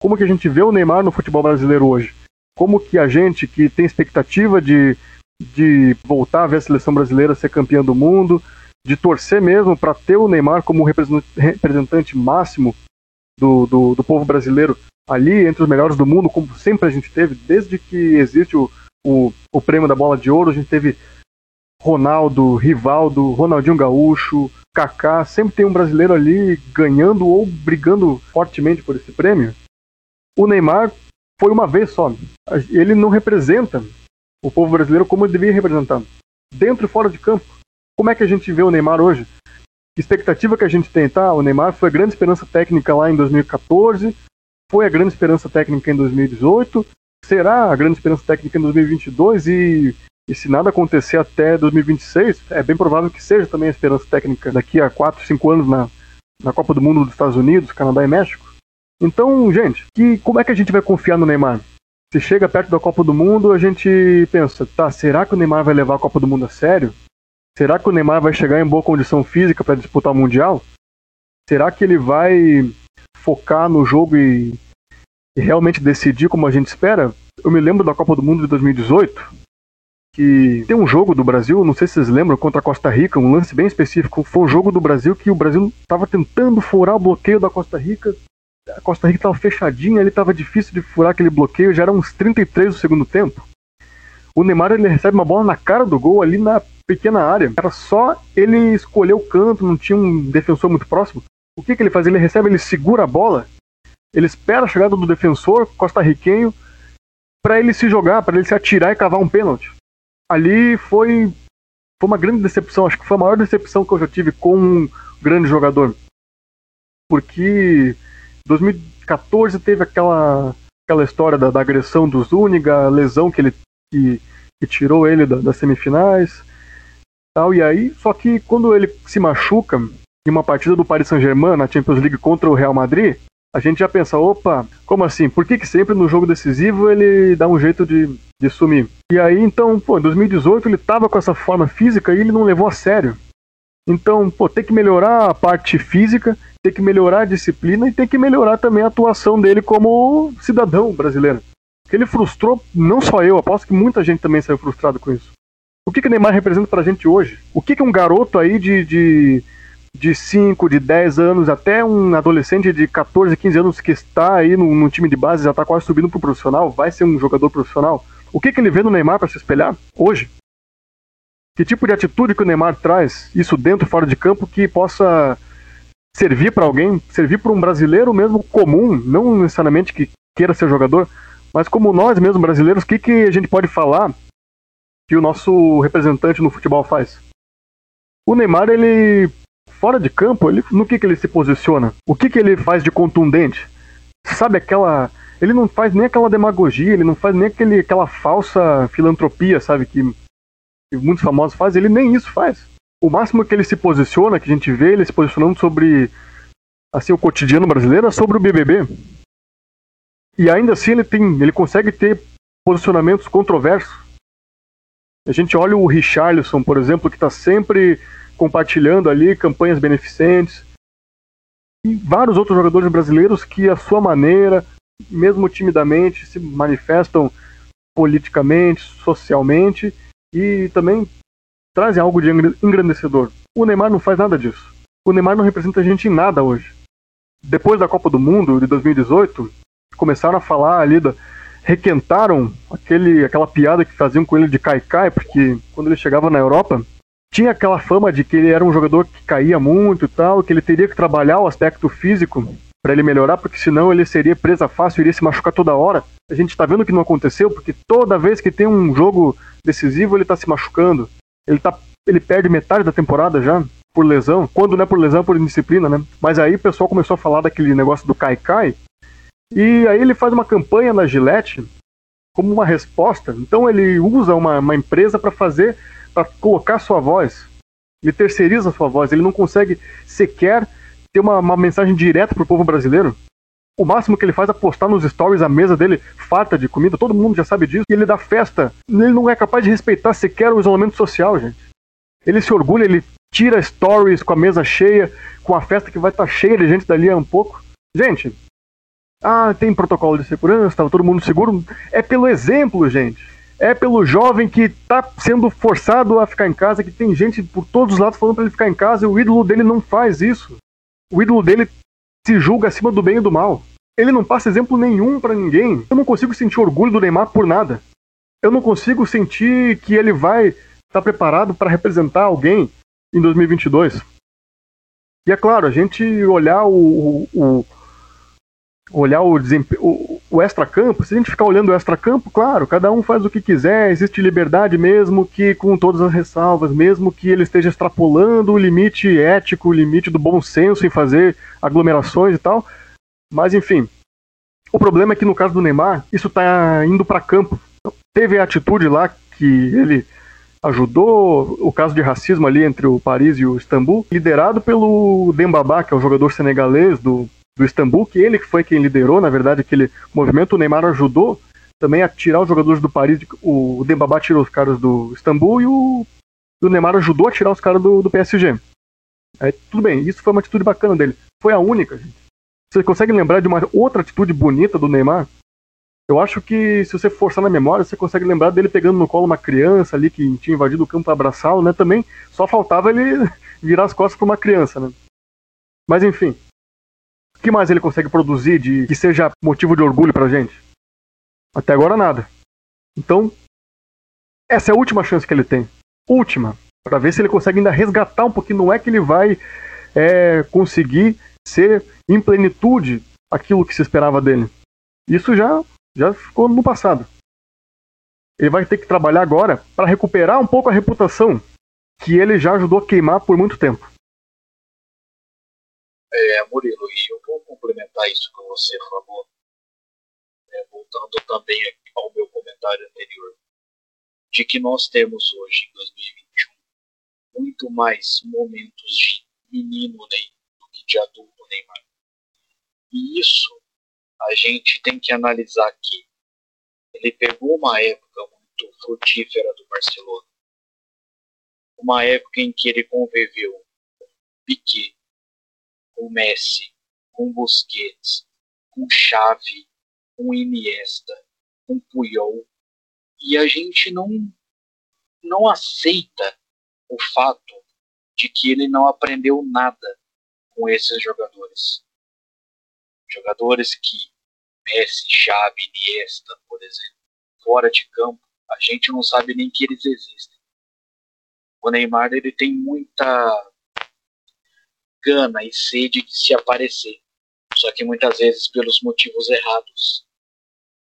[SPEAKER 3] Como que a gente vê o Neymar no futebol brasileiro hoje? Como que a gente que tem expectativa de, de voltar a ver a seleção brasileira ser campeã do mundo, de torcer mesmo para ter o Neymar como representante máximo do, do, do, povo brasileiro ali entre os melhores do mundo, como sempre a gente teve, desde que existe o, o, o prêmio da bola de ouro, a gente teve Ronaldo, Rivaldo, Ronaldinho Gaúcho, Kaká, sempre tem um brasileiro ali ganhando ou brigando fortemente por esse prêmio. O Neymar foi uma vez só. Ele não representa o povo brasileiro como ele devia representar. Dentro e fora de campo. Como é que a gente vê o Neymar hoje? Que expectativa que a gente tem, tá? O Neymar foi a grande esperança técnica lá em 2014, foi a grande esperança técnica em 2018, será a grande esperança técnica em 2022 e, e se nada acontecer até 2026, é bem provável que seja também a esperança técnica daqui a 4, 5 anos na, na Copa do Mundo dos Estados Unidos, Canadá e México. Então, gente, que, como é que a gente vai confiar no Neymar? Se chega perto da Copa do Mundo, a gente pensa, tá, será que o Neymar vai levar a Copa do Mundo a sério? Será que o Neymar vai chegar em boa condição física para disputar o Mundial? Será que ele vai focar no jogo e, e, realmente decidir como a gente espera? Eu me lembro da Copa do Mundo de 2018, que tem um jogo do Brasil, não sei se vocês lembram, contra a Costa Rica, um lance bem específico. Foi um jogo do Brasil que o Brasil estava tentando furar o bloqueio da Costa Rica, a Costa Rica estava fechadinha, ele estava difícil de furar aquele bloqueio, já era uns 33 do segundo tempo. O Neymar ele recebe uma bola na cara do gol ali na pequena área. Era só ele escolher o canto, não tinha um defensor muito próximo. O que, que ele faz? Ele recebe, ele segura a bola, ele espera a chegada do defensor costarriquenho para ele se jogar, para ele se atirar e cavar um pênalti. Ali foi, foi uma grande decepção, acho que foi a maior decepção que eu já tive com um grande jogador. Porque 2014 teve aquela, aquela história da, da agressão do Zúñiga, a lesão que ele que, que tirou ele da, das semifinais. Tal, e aí, só que quando ele se machuca em uma partida do Paris Saint-Germain na Champions League contra o Real Madrid, a gente já pensa, opa, como assim? Por que, que sempre no jogo decisivo ele dá um jeito de, de sumir? E aí, então, pô, em 2018 ele tava com essa forma física e ele não levou a sério. Então, pô, tem que melhorar a parte física, tem que melhorar a disciplina e tem que melhorar também a atuação dele como cidadão brasileiro. Que ele frustrou, não só eu, aposto que muita gente também saiu frustrado com isso. O que, que Neymar representa pra gente hoje? O que, que um garoto aí de, de, de 5, de 10 anos, até um adolescente de 14, 15 anos que está aí no, no time de base, já está quase subindo pro profissional, vai ser um jogador profissional? O que, que ele vê no Neymar para se espelhar hoje? Que tipo de atitude que o Neymar traz, isso dentro e fora de campo, que possa servir para alguém, servir para um brasileiro mesmo comum, não necessariamente que queira ser jogador, mas como nós mesmos brasileiros, o que, que a gente pode falar que o nosso representante no futebol faz? O Neymar, ele fora de campo, ele, no que, que ele se posiciona? O que, que ele faz de contundente? Sabe aquela. Ele não faz nem aquela demagogia, ele não faz nem aquele, aquela falsa filantropia, sabe? Que que muitos famosos fazem, ele nem isso faz. O máximo que ele se posiciona, que a gente vê ele se posicionando sobre assim o cotidiano brasileiro, é sobre o BBB. E ainda assim ele tem, ele consegue ter posicionamentos controversos. A gente olha o Richarlison, por exemplo, que está sempre compartilhando ali campanhas beneficentes. E vários outros jogadores brasileiros que, à sua maneira, mesmo timidamente, se manifestam politicamente, socialmente e também trazem algo de engrandecedor. O Neymar não faz nada disso. O Neymar não representa a gente em nada hoje. Depois da Copa do Mundo de 2018, começaram a falar ali da, requentaram aquele, aquela piada que faziam com ele de caicai, porque quando ele chegava na Europa, tinha aquela fama de que ele era um jogador que caía muito e tal, que ele teria que trabalhar o aspecto físico para ele melhorar, porque senão ele seria presa fácil, iria se machucar toda hora. A gente está vendo que não aconteceu, porque toda vez que tem um jogo decisivo, ele está se machucando. Ele, tá, ele perde metade da temporada já, por lesão. Quando não é por lesão, é por indisciplina, né? Mas aí o pessoal começou a falar daquele negócio do Kai Kai, e aí ele faz uma campanha na Gillette como uma resposta. Então ele usa uma, uma empresa para fazer, para colocar sua voz. Ele terceiriza sua voz. Ele não consegue sequer ter uma, uma mensagem direta pro povo brasileiro. O máximo que ele faz é postar nos stories a mesa dele farta de comida, todo mundo já sabe disso, e ele dá festa. Ele não é capaz de respeitar sequer o isolamento social, gente. Ele se orgulha, ele tira stories com a mesa cheia, com a festa que vai estar tá cheia de gente dali a um pouco. Gente, ah, tem protocolo de segurança, estava todo mundo seguro. É pelo exemplo, gente. É pelo jovem que está sendo forçado a ficar em casa, que tem gente por todos os lados falando para ele ficar em casa e o ídolo dele não faz isso o ídolo dele se julga acima do bem e do mal. Ele não passa exemplo nenhum para ninguém. Eu não consigo sentir orgulho do Neymar por nada. eu não consigo sentir que ele vai estar tá preparado para representar alguém em 2022. E é claro, a gente olhar o, o, olhar o, o, o extra-campo, se a gente ficar olhando o extra-campo, claro, cada um faz o que quiser, existe liberdade mesmo que com todas as ressalvas, mesmo que ele esteja extrapolando o limite ético, o limite do bom senso em fazer aglomerações e tal. Mas enfim, o problema é que no caso do Neymar, isso está indo para campo. Teve a atitude lá que ele ajudou o caso de racismo ali entre o Paris e o Istambul, liderado pelo Dembaba, que é o jogador senegalês do do Istambul, que ele foi quem liderou, na verdade, aquele movimento. O Neymar ajudou também a tirar os jogadores do Paris. O Dembaba tirou os caras do Istambul e o, o Neymar ajudou a tirar os caras do, do PSG. Aí, tudo bem, isso foi uma atitude bacana dele. Foi a única, gente. Você consegue lembrar de uma outra atitude bonita do Neymar? Eu acho que se você forçar na memória, você consegue lembrar dele pegando no colo uma criança ali que tinha invadido o campo para abraçá-lo, né? Também só faltava ele virar as costas para uma criança, né? Mas enfim, que mais ele consegue produzir de que seja motivo de orgulho pra gente? Até agora nada. Então, essa é a última chance que ele tem. Última. para ver se ele consegue ainda resgatar um pouquinho. Não é que ele vai é, conseguir ser em plenitude aquilo que se esperava dele. Isso já, já ficou no passado. Ele vai ter que trabalhar agora para recuperar um pouco a reputação que ele já ajudou a queimar por muito tempo.
[SPEAKER 2] É, Murilo, e eu vou complementar isso que você falou, é, voltando também ao meu comentário anterior, de que nós temos hoje, em 2021, muito mais momentos de menino Ney do que de adulto Neymar. E isso a gente tem que analisar aqui. Ele pegou uma época muito frutífera do Barcelona, uma época em que ele conviveu com Piquet, com Messi, com Busquets, com Xavi, com Iniesta, com Puyol, e a gente não não aceita o fato de que ele não aprendeu nada com esses jogadores. Jogadores que Messi, Xavi, Iniesta, por exemplo, fora de campo, a gente não sabe nem que eles existem. O Neymar ele tem muita gana e sede de se aparecer, só que muitas vezes pelos motivos errados.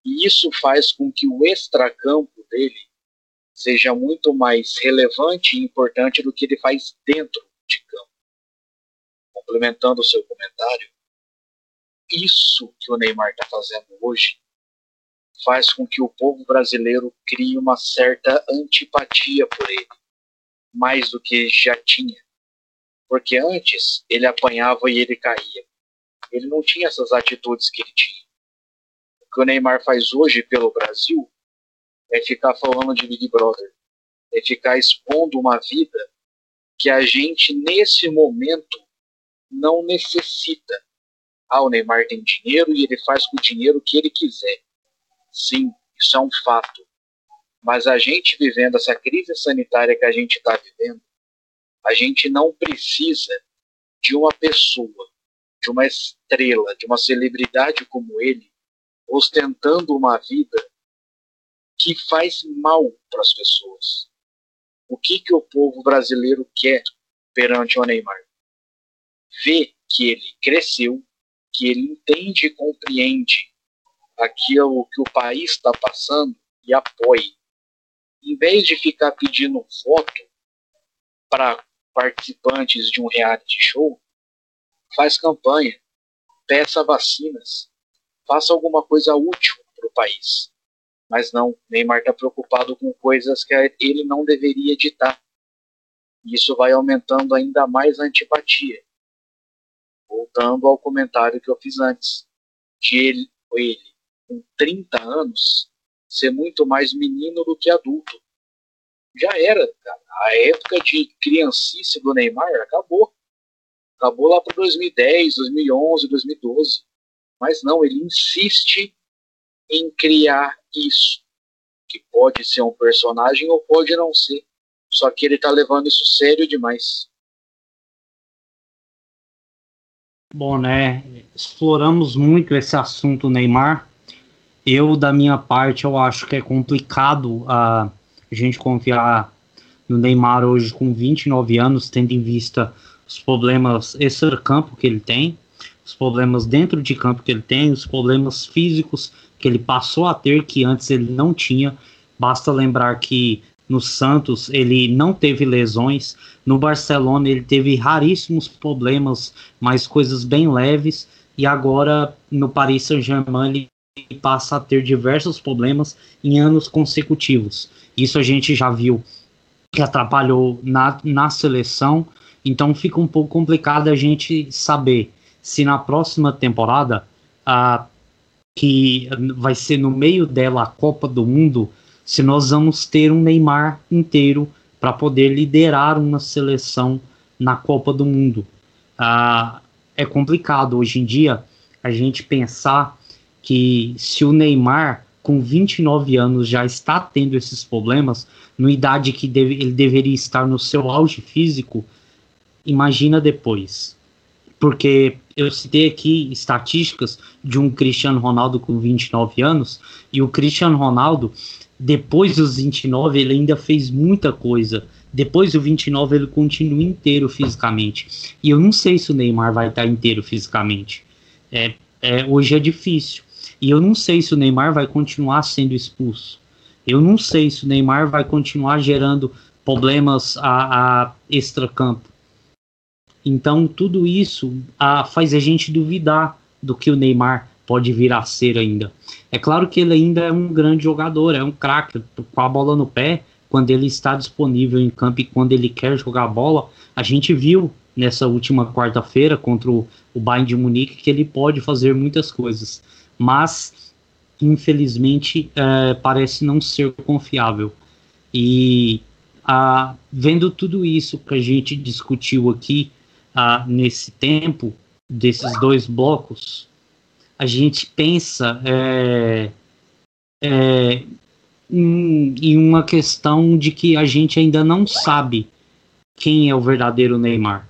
[SPEAKER 2] E isso faz com que o extracampo dele seja muito mais relevante e importante do que ele faz dentro de campo. Complementando o seu comentário, isso que o Neymar está fazendo hoje faz com que o povo brasileiro crie uma certa antipatia por ele, mais do que já tinha. Porque antes ele apanhava e ele caía. Ele não tinha essas atitudes que ele tinha. O que o Neymar faz hoje pelo Brasil é ficar falando de Big Brother. É ficar expondo uma vida que a gente, nesse momento, não necessita. Ah, o Neymar tem dinheiro e ele faz com o dinheiro o que ele quiser. Sim, isso é um fato. Mas a gente vivendo essa crise sanitária que a gente está vivendo, a gente não precisa de uma pessoa, de uma estrela, de uma celebridade como ele, ostentando uma vida que faz mal para as pessoas. O que, que o povo brasileiro quer perante o Neymar? Ver que ele cresceu, que ele entende e compreende aquilo que o país está passando e apoie. Em vez de ficar pedindo voto para participantes de um reality show, faz campanha, peça vacinas, faça alguma coisa útil para o país. Mas não, Neymar está preocupado com coisas que ele não deveria editar. Isso vai aumentando ainda mais a antipatia. Voltando ao comentário que eu fiz antes, de ele, ele com 30 anos, ser muito mais menino do que adulto já era, cara. A época de criancice do Neymar acabou. Acabou lá para 2010, 2011, 2012. Mas não, ele insiste em criar isso. Que pode ser um personagem ou pode não ser. Só que ele tá levando isso sério demais.
[SPEAKER 1] Bom, né? Exploramos muito esse assunto Neymar. Eu, da minha parte, eu acho que é complicado a gente confiar no Neymar hoje com 29 anos, tendo em vista os problemas extra-campo que ele tem, os problemas dentro de campo que ele tem, os problemas físicos que ele passou a ter que antes ele não tinha. Basta lembrar que no Santos ele não teve lesões, no Barcelona ele teve raríssimos problemas, mas coisas bem leves, e agora no Paris Saint-Germain ele passa a ter diversos problemas em anos consecutivos. Isso a gente já viu que atrapalhou na, na seleção, então fica um pouco complicado a gente saber se na próxima temporada, a, que vai ser no meio dela a Copa do Mundo, se nós vamos ter um Neymar inteiro para poder liderar uma seleção na Copa do Mundo. Ah, é complicado hoje em dia a gente pensar que se o Neymar com 29 anos já está tendo esses problemas, no idade que deve, ele deveria estar no seu auge físico, imagina depois. Porque eu citei aqui estatísticas de um Cristiano Ronaldo com 29 anos, e o Cristiano Ronaldo, depois dos 29, ele ainda fez muita coisa. Depois do 29, ele continua inteiro fisicamente. E eu não sei se o Neymar vai estar inteiro fisicamente. É, é, hoje é difícil. E eu não sei se o Neymar vai continuar sendo expulso. Eu não sei se o Neymar vai continuar gerando problemas a, a extra-campo. Então, tudo isso a, faz a gente duvidar do que o Neymar pode vir a ser ainda. É claro que ele ainda é um grande jogador, é um craque, com a bola no pé, quando ele está disponível em campo e quando ele quer jogar bola. A gente viu nessa última quarta-feira contra o, o Bayern de Munique que ele pode fazer muitas coisas mas infelizmente é, parece não ser confiável. E vendo tudo isso que a gente discutiu aqui nesse tempo, desses dois blocos, a gente pensa é, é, em, em uma questão de que a gente ainda não sabe quem é o verdadeiro Neymar.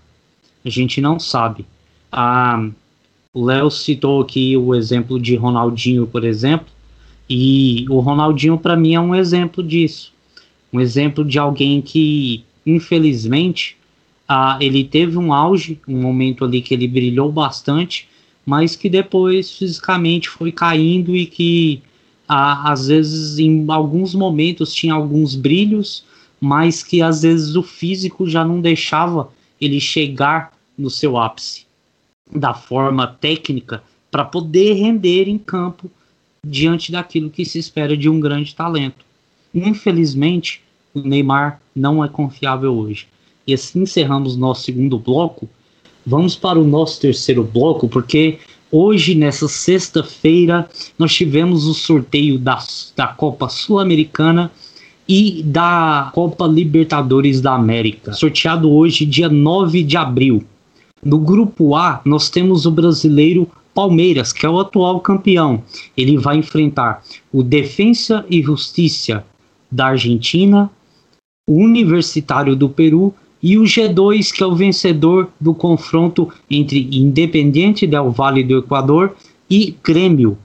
[SPEAKER 1] A gente não sabe. Ah, o Léo citou aqui o exemplo de Ronaldinho, por exemplo, e o Ronaldinho para mim é um exemplo disso. Um exemplo de alguém que, infelizmente, ah, ele teve um auge, um momento ali que ele brilhou bastante, mas que depois fisicamente foi caindo e que ah, às vezes em alguns momentos tinha alguns brilhos, mas que às vezes o físico já não deixava ele chegar no seu ápice da forma técnica para poder render em campo diante daquilo que se espera de um grande talento. Infelizmente, o Neymar não é confiável hoje. E assim encerramos nosso segundo bloco. Vamos para o nosso terceiro bloco, porque hoje, nessa sexta-feira, nós tivemos o sorteio da, da Copa Sul-Americana e da Copa Libertadores da América, sorteado hoje, dia 9 de abril. No grupo A, nós temos o brasileiro Palmeiras, que é o atual campeão. Ele vai enfrentar o Defensa e Justiça da Argentina, o Universitário do Peru e o G2, que é o vencedor do confronto entre Independiente del Vale do Equador e Grêmio.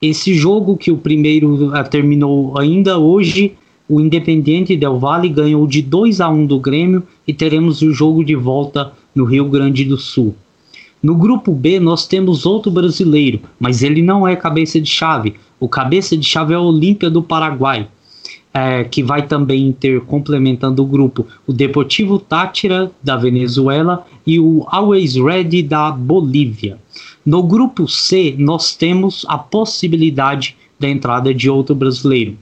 [SPEAKER 1] Esse jogo que o primeiro ah, terminou ainda hoje o Independiente Del Valle ganhou de 2 a 1 do Grêmio e teremos o jogo de volta no Rio Grande do Sul. No grupo B nós temos outro brasileiro, mas ele não é cabeça de chave. O cabeça de chave é o Olímpia do Paraguai, é, que vai também ter complementando o grupo o Deportivo Tátira da Venezuela e o Always Ready da Bolívia. No grupo C nós temos a possibilidade da entrada de outro brasileiro.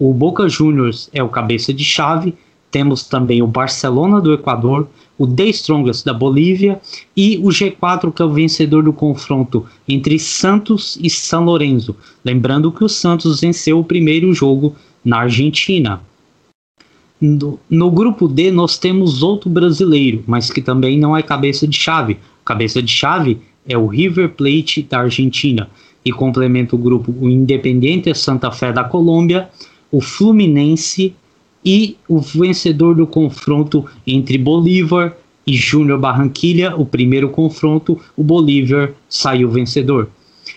[SPEAKER 1] O Boca Juniors é o cabeça de chave. Temos também o Barcelona do Equador, o The Strongest da Bolívia e o G4, que é o vencedor do confronto entre Santos e São Lourenço. Lembrando que o Santos venceu o primeiro jogo na Argentina. No, no, grupo D, nós temos outro brasileiro, mas que também não é cabeça de chave. Cabeça de chave é o River Plate da Argentina. E complementa o grupo o Independiente Santa Fé da Colômbia, o Fluminense e o vencedor do confronto entre Bolívar e Júnior Barranquilha, o primeiro confronto, o Bolívar saiu vencedor.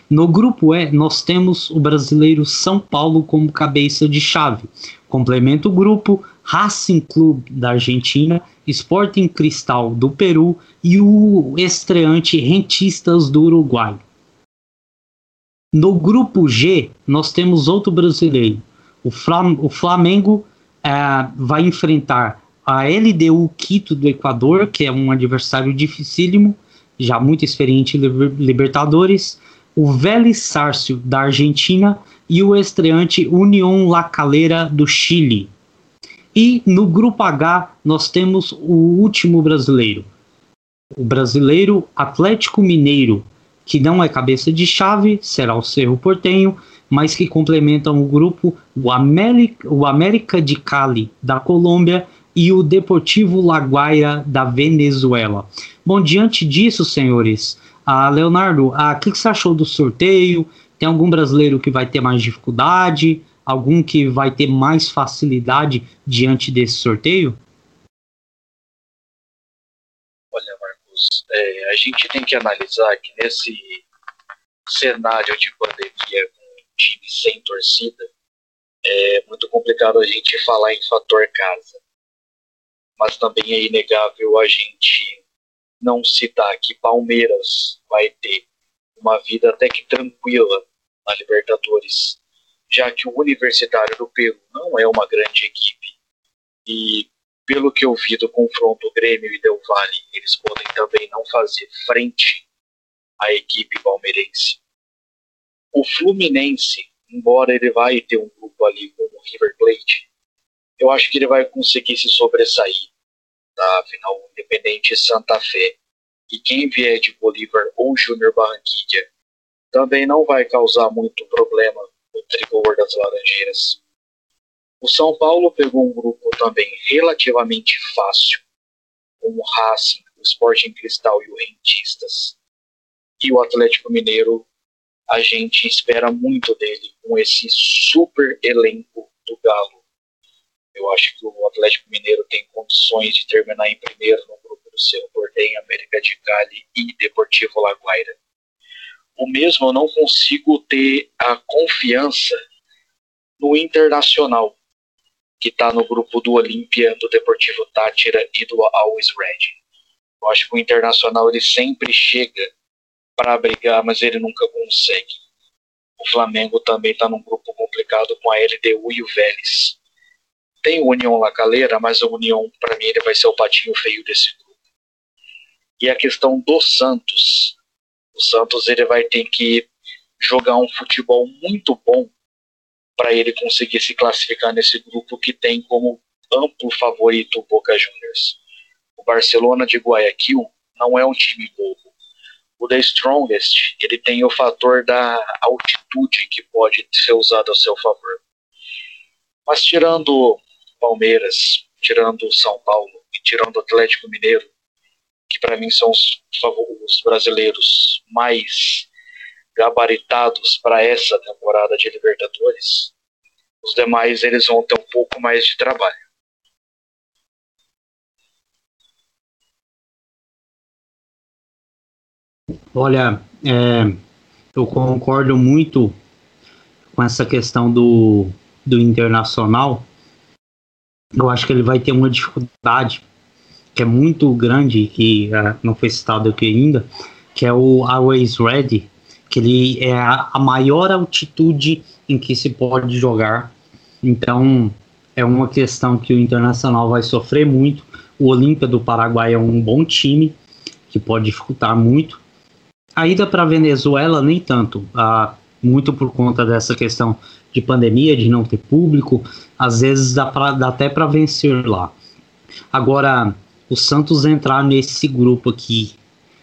[SPEAKER 1] No grupo E, nós temos o brasileiro São Paulo como cabeça de chave. Complementa o grupo Racing Clube da Argentina, Sporting Cristal do Peru e o estreante Rentistas do Uruguai. No grupo G, nós temos outro brasileiro. O, Flam o Flamengo é, vai enfrentar a LDU Quito do Equador, que é um adversário dificílimo, já muito experiente em Libertadores, o Vélez Sárcio da Argentina e o estreante União La Calera do Chile. E no grupo H nós temos o último brasileiro, o brasileiro Atlético Mineiro, que não é cabeça de chave, será o Cerro Portenho, mas que complementam o grupo o América, o América de Cali da Colômbia e o Deportivo Laguaira da Venezuela. Bom, diante disso, senhores, ah, Leonardo, o ah, que, que você achou do sorteio? Tem algum brasileiro que vai ter mais dificuldade? Algum que vai ter mais facilidade diante desse sorteio?
[SPEAKER 2] Olha, Marcos, é, a gente tem que analisar que nesse cenário de pandemia time sem torcida, é muito complicado a gente falar em fator casa. Mas também é inegável a gente não citar que Palmeiras vai ter uma vida até que tranquila na Libertadores, já que o Universitário do Peru não é uma grande equipe. E pelo que eu vi do confronto Grêmio e Del Valle, eles podem também não fazer frente à equipe palmeirense. O Fluminense, embora ele vai ter um grupo ali com o River Plate, eu acho que ele vai conseguir se sobressair da Afinal, Independente Santa Fé. E quem vier de Bolívar ou Júnior Barranquilla também não vai causar muito problema no tricolor das Laranjeiras. O São Paulo pegou um grupo também relativamente fácil, com o Racing, o Sporting Cristal e o Rentistas. E o Atlético Mineiro, a gente espera muito dele com esse super elenco do Galo eu acho que o Atlético Mineiro tem condições de terminar em primeiro no grupo do seu Portem, América de Cali e Deportivo Laguaira. O mesmo eu não consigo ter a confiança no Internacional, que está no grupo do Olímpia, do Deportivo Tátira e do Always Red. Eu acho que o Internacional ele sempre chega para brigar, mas ele nunca consegue. O Flamengo também está num grupo complicado com a LDU e o Vélez. Tem o União Lacaleira, mas o União, para mim, ele vai ser o patinho feio desse grupo. E a questão do Santos. O Santos ele vai ter que jogar um futebol muito bom para ele conseguir se classificar nesse grupo que tem como amplo favorito o Boca Juniors. O Barcelona de Guayaquil não é um time bobo. O The Strongest, ele tem o fator da altitude que pode ser usado a seu favor. Mas tirando Palmeiras, tirando São Paulo e tirando Atlético Mineiro, que para mim são os, os brasileiros mais gabaritados para essa temporada de Libertadores, os demais eles vão ter um pouco mais de trabalho.
[SPEAKER 1] Olha, é, eu concordo muito com essa questão do, do internacional, eu acho que ele vai ter uma dificuldade que é muito grande, que uh, não foi citado aqui ainda, que é o Always Ready, que ele é a, a maior altitude em que se pode jogar. Então, é uma questão que o Internacional vai sofrer muito. O Olímpia do Paraguai é um bom time, que pode dificultar muito. A ida para a Venezuela, nem tanto. Uh, muito por conta dessa questão de pandemia, de não ter público, às vezes dá, pra, dá até para vencer lá. Agora, o Santos entrar nesse grupo aqui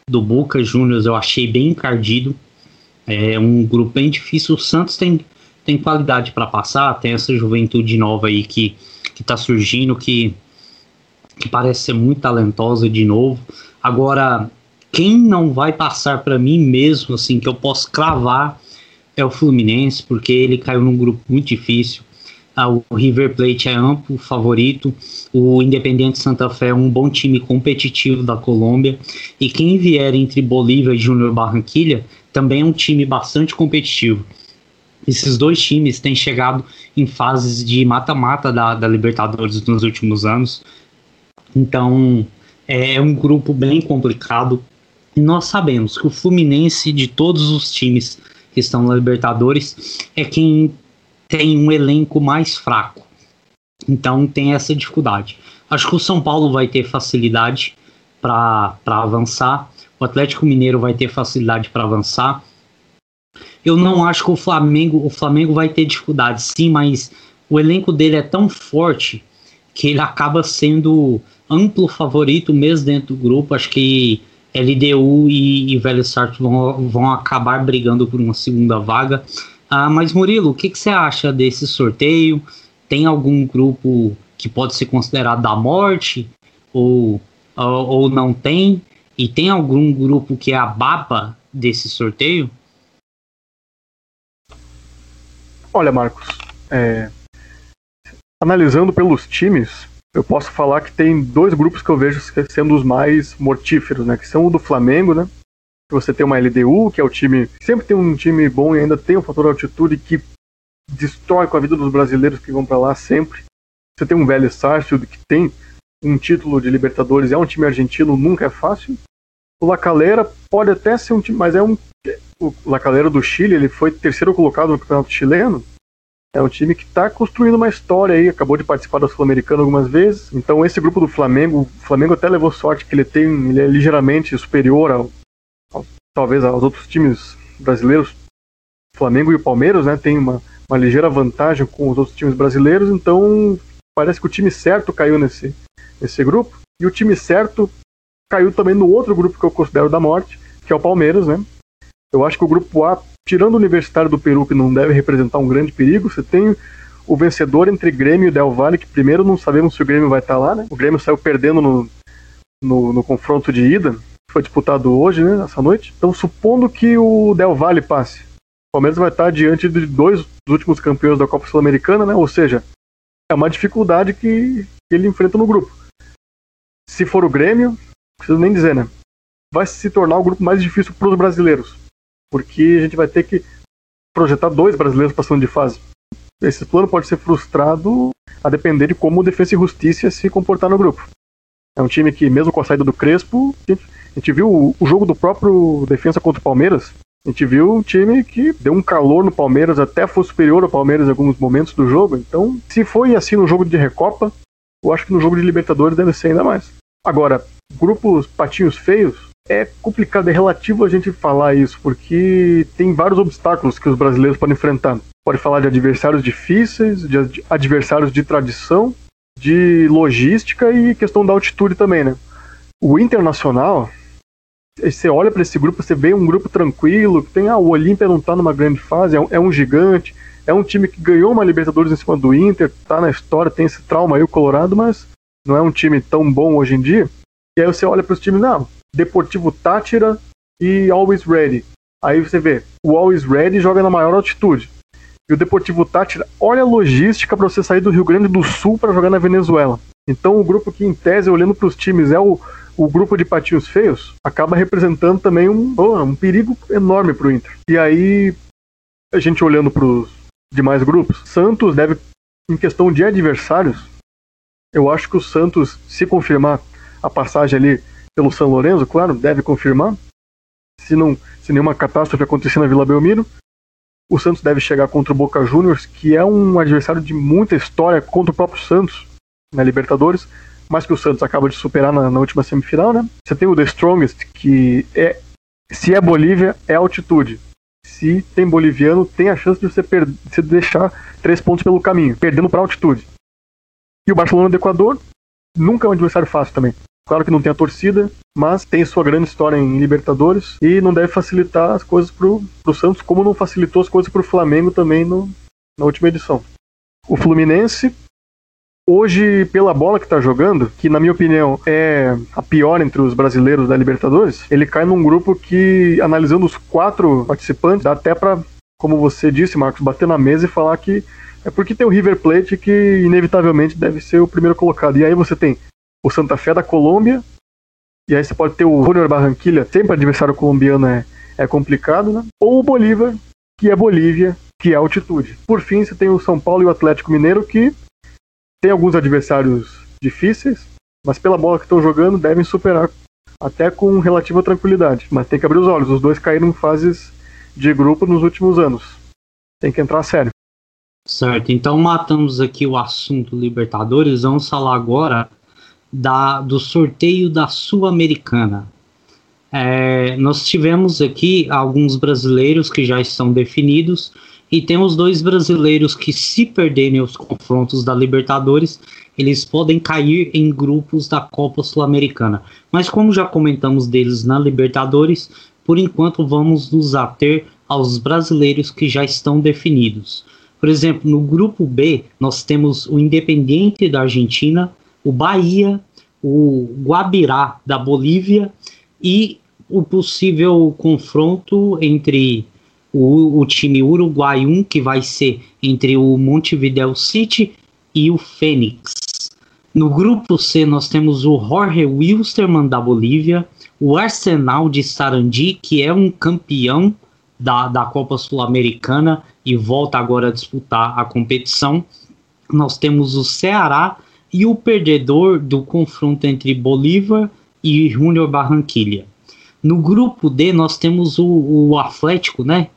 [SPEAKER 1] do Boca Juniors eu achei bem encardido. É um grupo bem difícil. O Santos tem, tem qualidade para passar, tem essa juventude nova aí que, que tá surgindo, que, que parece ser muito talentosa de novo. Agora, quem não vai passar para mim mesmo, assim, que eu posso cravar, é o Fluminense, porque ele caiu num grupo muito difícil. Ah, o River Plate é amplo favorito, o Independente Santa Fé é um bom time competitivo da Colômbia, e quem vier entre Bolívia e Júnior Barranquilha também é um time bastante competitivo. Esses dois times têm chegado em fases de mata-mata da, da Libertadores nos últimos anos. Então, é um grupo bem complicado. E nós sabemos que o Fluminense, de todos os times que estão na Libertadores, é quem tem um elenco mais fraco. Então tem essa dificuldade. Acho que o São Paulo vai ter facilidade para avançar. O Atlético Mineiro vai ter facilidade para avançar. Eu não acho que o Flamengo, o Flamengo vai ter dificuldade, sim, mas o elenco dele é tão forte que ele acaba sendo amplo favorito mesmo dentro do grupo. Acho que LDU e, e Velho Sarto vão, vão acabar brigando por uma segunda vaga. Ah, mas Murilo, o que, que você acha desse sorteio? Tem algum grupo que pode ser considerado da morte? Ou, ou, ou não tem? E tem algum grupo que é a baba desse sorteio?
[SPEAKER 3] Olha, Marcos, é... analisando pelos times, eu posso falar que tem dois grupos que eu vejo sendo os mais mortíferos, né? Que são o do Flamengo, né? Você tem uma LDU, que é o time. Sempre tem um time bom e ainda tem um fator altitude que destrói com a vida dos brasileiros que vão para lá sempre. Você tem um velho Sarsfield que tem um título de Libertadores, é um time argentino, nunca é fácil. O Lacaleira pode até ser um time, mas é um. O Lacaleira do Chile, ele foi terceiro colocado no campeonato chileno, é um time que está construindo uma história aí, acabou de participar da Sul-Americana algumas vezes. Então esse grupo do Flamengo, o Flamengo até levou sorte que ele tem, ele é ligeiramente superior ao, ao talvez aos outros times brasileiros. O Flamengo e o Palmeiras, né, tem uma, uma ligeira vantagem com os outros times brasileiros. Então parece que o time certo caiu nesse nesse grupo e o time certo caiu também no outro grupo que eu considero da morte, que é o Palmeiras, né? Eu acho que o grupo A tirando o Universitário do Peru, que não deve representar um grande perigo, você tem o vencedor entre Grêmio e Del Valle, que primeiro não sabemos se o Grêmio vai estar lá, né? O Grêmio saiu perdendo no, no, no confronto de ida, que foi disputado hoje, né, essa noite. Então, supondo que o Del Valle passe, o Palmeiras vai estar diante de dois dos últimos campeões da Copa Sul-Americana, né? Ou seja, é uma dificuldade que, que ele enfrenta no grupo. Se for o Grêmio, não preciso nem dizer, né? Vai se tornar o grupo mais difícil para os brasileiros porque a gente vai ter que projetar dois brasileiros passando de fase. Esse plano pode ser frustrado a depender de como o Defesa e Justiça se comportar no grupo. É um time que, mesmo com a saída do Crespo, a gente viu o jogo do próprio Defesa contra o Palmeiras. A gente viu um time que deu um calor no Palmeiras, até foi superior ao Palmeiras em alguns momentos do jogo. Então, se foi assim no jogo de Recopa, eu acho que no jogo de Libertadores deve ser ainda mais. Agora, grupos patinhos feios, é complicado, é relativo a gente falar isso, porque tem vários obstáculos que os brasileiros podem enfrentar. Pode falar de adversários difíceis, de adversários de tradição, de logística e questão da altitude também, né? O Internacional, você olha para esse grupo, você vê um grupo tranquilo, que tem, ah, o Olímpia não tá numa grande fase, é um, é um, gigante, é um time que ganhou uma Libertadores em cima do Inter, tá na história, tem esse trauma aí, o Colorado, mas não é um time tão bom hoje em dia. E aí você olha para os times, não, Deportivo Tátira e Always Ready. Aí você vê, o Always Ready joga na maior altitude. E o Deportivo Tátira, olha a logística para você sair do Rio Grande do Sul para jogar na Venezuela. Então o grupo que, em tese, olhando para os times, é o, o grupo de patinhos feios, acaba representando também um, um perigo enorme para o Inter. E aí, a gente olhando para os demais grupos, Santos deve, em questão de adversários, eu acho que o Santos, se confirmar a passagem ali pelo São Lourenço, claro, deve confirmar. Se não, se nenhuma catástrofe acontecer na Vila Belmiro, o Santos deve chegar contra o Boca Juniors, que é um adversário de muita história contra o próprio Santos na Libertadores, mas que o Santos acaba de superar na, na última semifinal, né? Você tem o The Strongest, que é se é Bolívia, é altitude. Se tem boliviano, tem a chance de você, você deixar três pontos pelo caminho, perdendo para altitude. E o Barcelona do Equador nunca é um adversário fácil também. Claro que não tem a torcida, mas tem sua grande história em Libertadores e não deve facilitar as coisas pro, pro Santos, como não facilitou as coisas pro Flamengo também no, na última edição. O Fluminense, hoje, pela bola que está jogando, que na minha opinião é a pior entre os brasileiros da Libertadores, ele cai num grupo que, analisando os quatro participantes, dá até para, como você disse, Marcos, bater na mesa e falar que é porque tem o River Plate que inevitavelmente deve ser o primeiro colocado. E aí você tem o Santa Fé da Colômbia. E aí você pode ter o Junior Barranquilla, sempre adversário colombiano é, é complicado, né? Ou o Bolívar, que é Bolívia, que é altitude. Por fim, você tem o São Paulo e o Atlético Mineiro, que tem alguns adversários difíceis, mas pela bola que estão jogando, devem superar até com relativa tranquilidade. Mas tem que abrir os olhos, os dois caíram em fases de grupo nos últimos anos. Tem que entrar sério.
[SPEAKER 1] Certo, então matamos aqui o assunto Libertadores, vamos falar agora da, do sorteio da Sul-Americana. É, nós tivemos aqui alguns brasileiros que já estão definidos e temos dois brasileiros que, se perderem os confrontos da Libertadores, eles podem cair em grupos da Copa Sul-Americana. Mas, como já comentamos deles na Libertadores, por enquanto vamos nos ater aos brasileiros que já estão definidos. Por exemplo, no grupo B, nós temos o Independiente da Argentina, o Bahia, o Guabirá da Bolívia e o possível confronto entre o, o time Uruguai 1, que vai ser entre o Montevideo City e o Fênix. No grupo C, nós temos o Jorge Wilstermann da Bolívia, o Arsenal de Sarandi, que é um campeão da, da Copa Sul-Americana e volta agora a disputar a competição. Nós temos o Ceará e o perdedor do confronto entre Bolívar e Júnior Barranquilha. No grupo D nós temos o, o Atlético, né?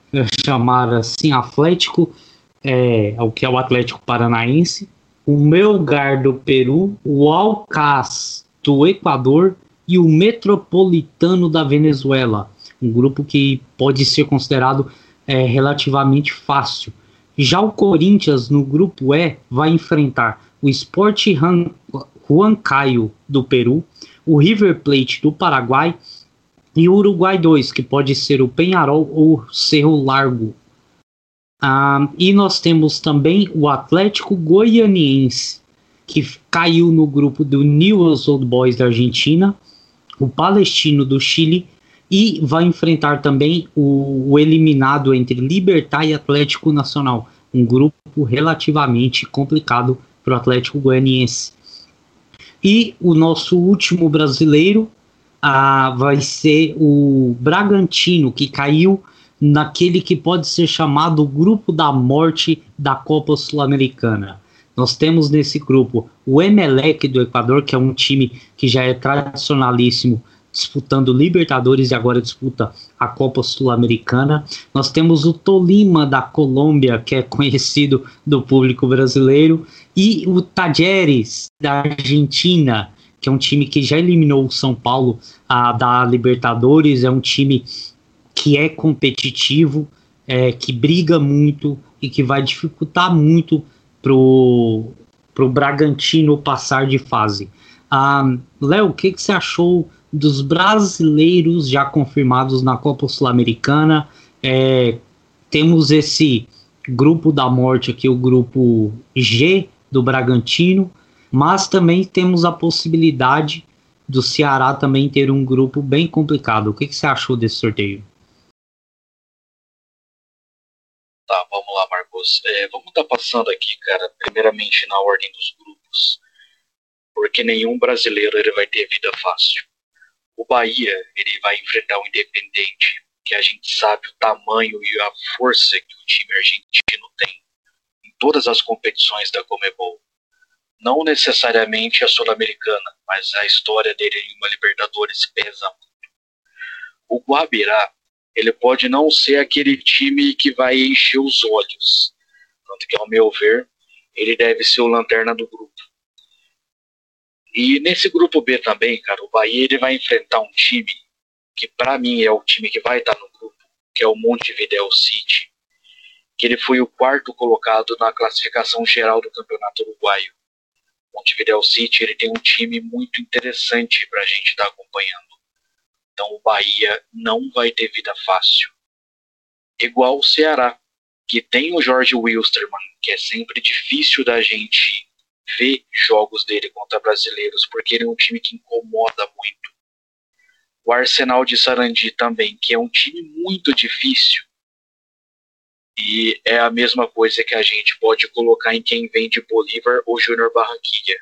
[SPEAKER 1] Chamar assim, Atlético, é, o que é o Atlético Paranaense, o Melgar do Peru, o Alcaz do Equador e o Metropolitano da Venezuela. Um grupo que pode ser considerado é, relativamente fácil. Já o Corinthians, no grupo E, vai enfrentar o Sport Huancayo do Peru, o River Plate do Paraguai e o Uruguai 2, que pode ser o Penharol ou Cerro Largo. Ah, e nós temos também o Atlético Goianiense, que caiu no grupo do Newell's Old Boys da Argentina, o Palestino do Chile e vai enfrentar também o, o eliminado entre Libertar e Atlético Nacional, um grupo relativamente complicado para o Atlético Goianiense. E o nosso último brasileiro, ah, vai ser o Bragantino, que caiu naquele que pode ser chamado grupo da morte da Copa Sul-Americana. Nós temos nesse grupo o Emelec do Equador, que é um time que já é tradicionalíssimo, disputando Libertadores e agora disputa a Copa Sul-Americana. Nós temos o Tolima da Colômbia, que é conhecido do público brasileiro, e o Tajeres da Argentina, que é um time que já eliminou o São Paulo a, da Libertadores, é um time que é competitivo, é, que briga muito e que vai dificultar muito pro, pro Bragantino passar de fase. Ah, Léo, o que, que você achou dos brasileiros já confirmados na Copa Sul-Americana? É, temos esse grupo da morte aqui, o grupo G do Bragantino, mas também temos a possibilidade do Ceará também ter um grupo bem complicado. O que, que você achou desse sorteio?
[SPEAKER 2] Tá, vamos lá, Marcos. É, vamos estar tá passando aqui, cara, primeiramente na ordem dos grupos, porque nenhum brasileiro ele vai ter vida fácil. O Bahia ele vai enfrentar o Independente, que a gente sabe o tamanho e a força que o time argentino tem em todas as competições da Comebol não necessariamente a Sul-Americana, mas a história dele em uma Libertadores pesa muito. O Guabirá, ele pode não ser aquele time que vai encher os olhos, tanto que, ao meu ver, ele deve ser o lanterna do grupo. E nesse grupo B também, cara, o Bahia ele vai enfrentar um time que para mim é o time que vai estar no grupo, que é o Montevideo City, que ele foi o quarto colocado na classificação geral do Campeonato Uruguaio. Montevideo City ele tem um time muito interessante para a gente estar tá acompanhando. Então o Bahia não vai ter vida fácil. Igual o Ceará, que tem o Jorge Wilstermann, que é sempre difícil da gente ver jogos dele contra brasileiros, porque ele é um time que incomoda muito. O Arsenal de Sarandi também, que é um time muito difícil, e é a mesma coisa que a gente pode colocar em quem vem de Bolívar ou Júnior Barranquilla.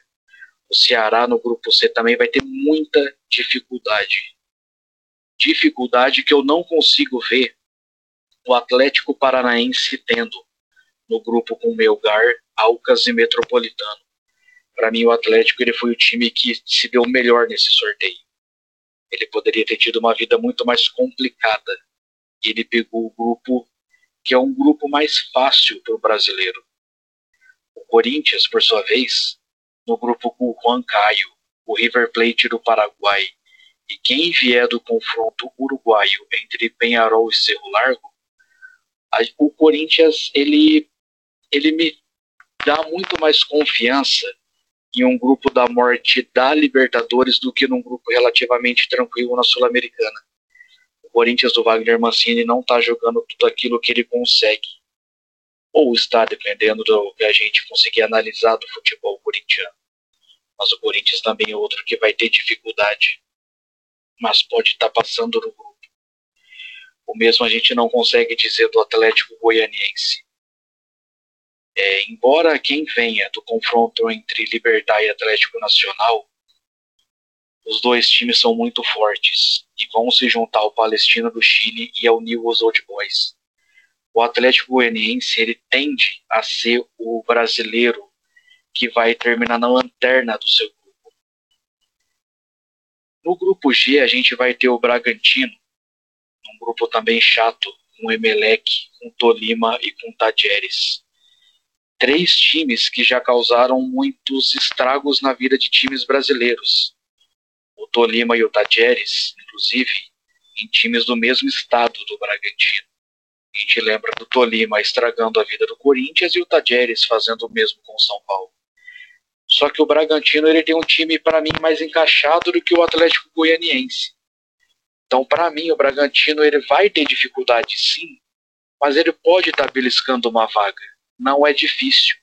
[SPEAKER 2] O Ceará no grupo C também vai ter muita dificuldade dificuldade que eu não consigo ver o Atlético Paranaense tendo no grupo com Melgar, Alcas e Metropolitano. Para mim, o Atlético ele foi o time que se deu melhor nesse sorteio. Ele poderia ter tido uma vida muito mais complicada. E ele pegou o grupo que é um grupo mais fácil para o brasileiro. O Corinthians, por sua vez, no grupo com o Juan Caio, o River Plate do Paraguai e quem vier do confronto uruguaio entre Penharol e Cerro Largo, o Corinthians ele, ele me dá muito mais confiança em um grupo da morte da Libertadores do que num grupo relativamente tranquilo na Sul-Americana. O Corinthians do Wagner Mancini não está jogando tudo aquilo que ele consegue. Ou está, dependendo do que a gente conseguir analisar do futebol corintiano. Mas o Corinthians também é outro que vai ter dificuldade. Mas pode estar tá passando no grupo. O mesmo a gente não consegue dizer do Atlético Goianiense. É, embora quem venha do confronto entre Libertar e Atlético Nacional, os dois times são muito fortes e vão se juntar ao Palestina do Chile e ao Newell's Old Boys. O Atlético Goianiense ele tende a ser o brasileiro que vai terminar na lanterna do seu grupo. No grupo G a gente vai ter o Bragantino, um grupo também chato, com Emelec, com Tolima e com Tajeres três times que já causaram muitos estragos na vida de times brasileiros. Tolima e o Tajeres, inclusive, em times do mesmo estado do Bragantino. A gente lembra do Tolima estragando a vida do Corinthians e o Tajeres fazendo o mesmo com o São Paulo. Só que o Bragantino ele tem um time, para mim, mais encaixado do que o Atlético Goianiense. Então, para mim, o Bragantino ele vai ter dificuldade sim, mas ele pode estar tá beliscando uma vaga não é difícil.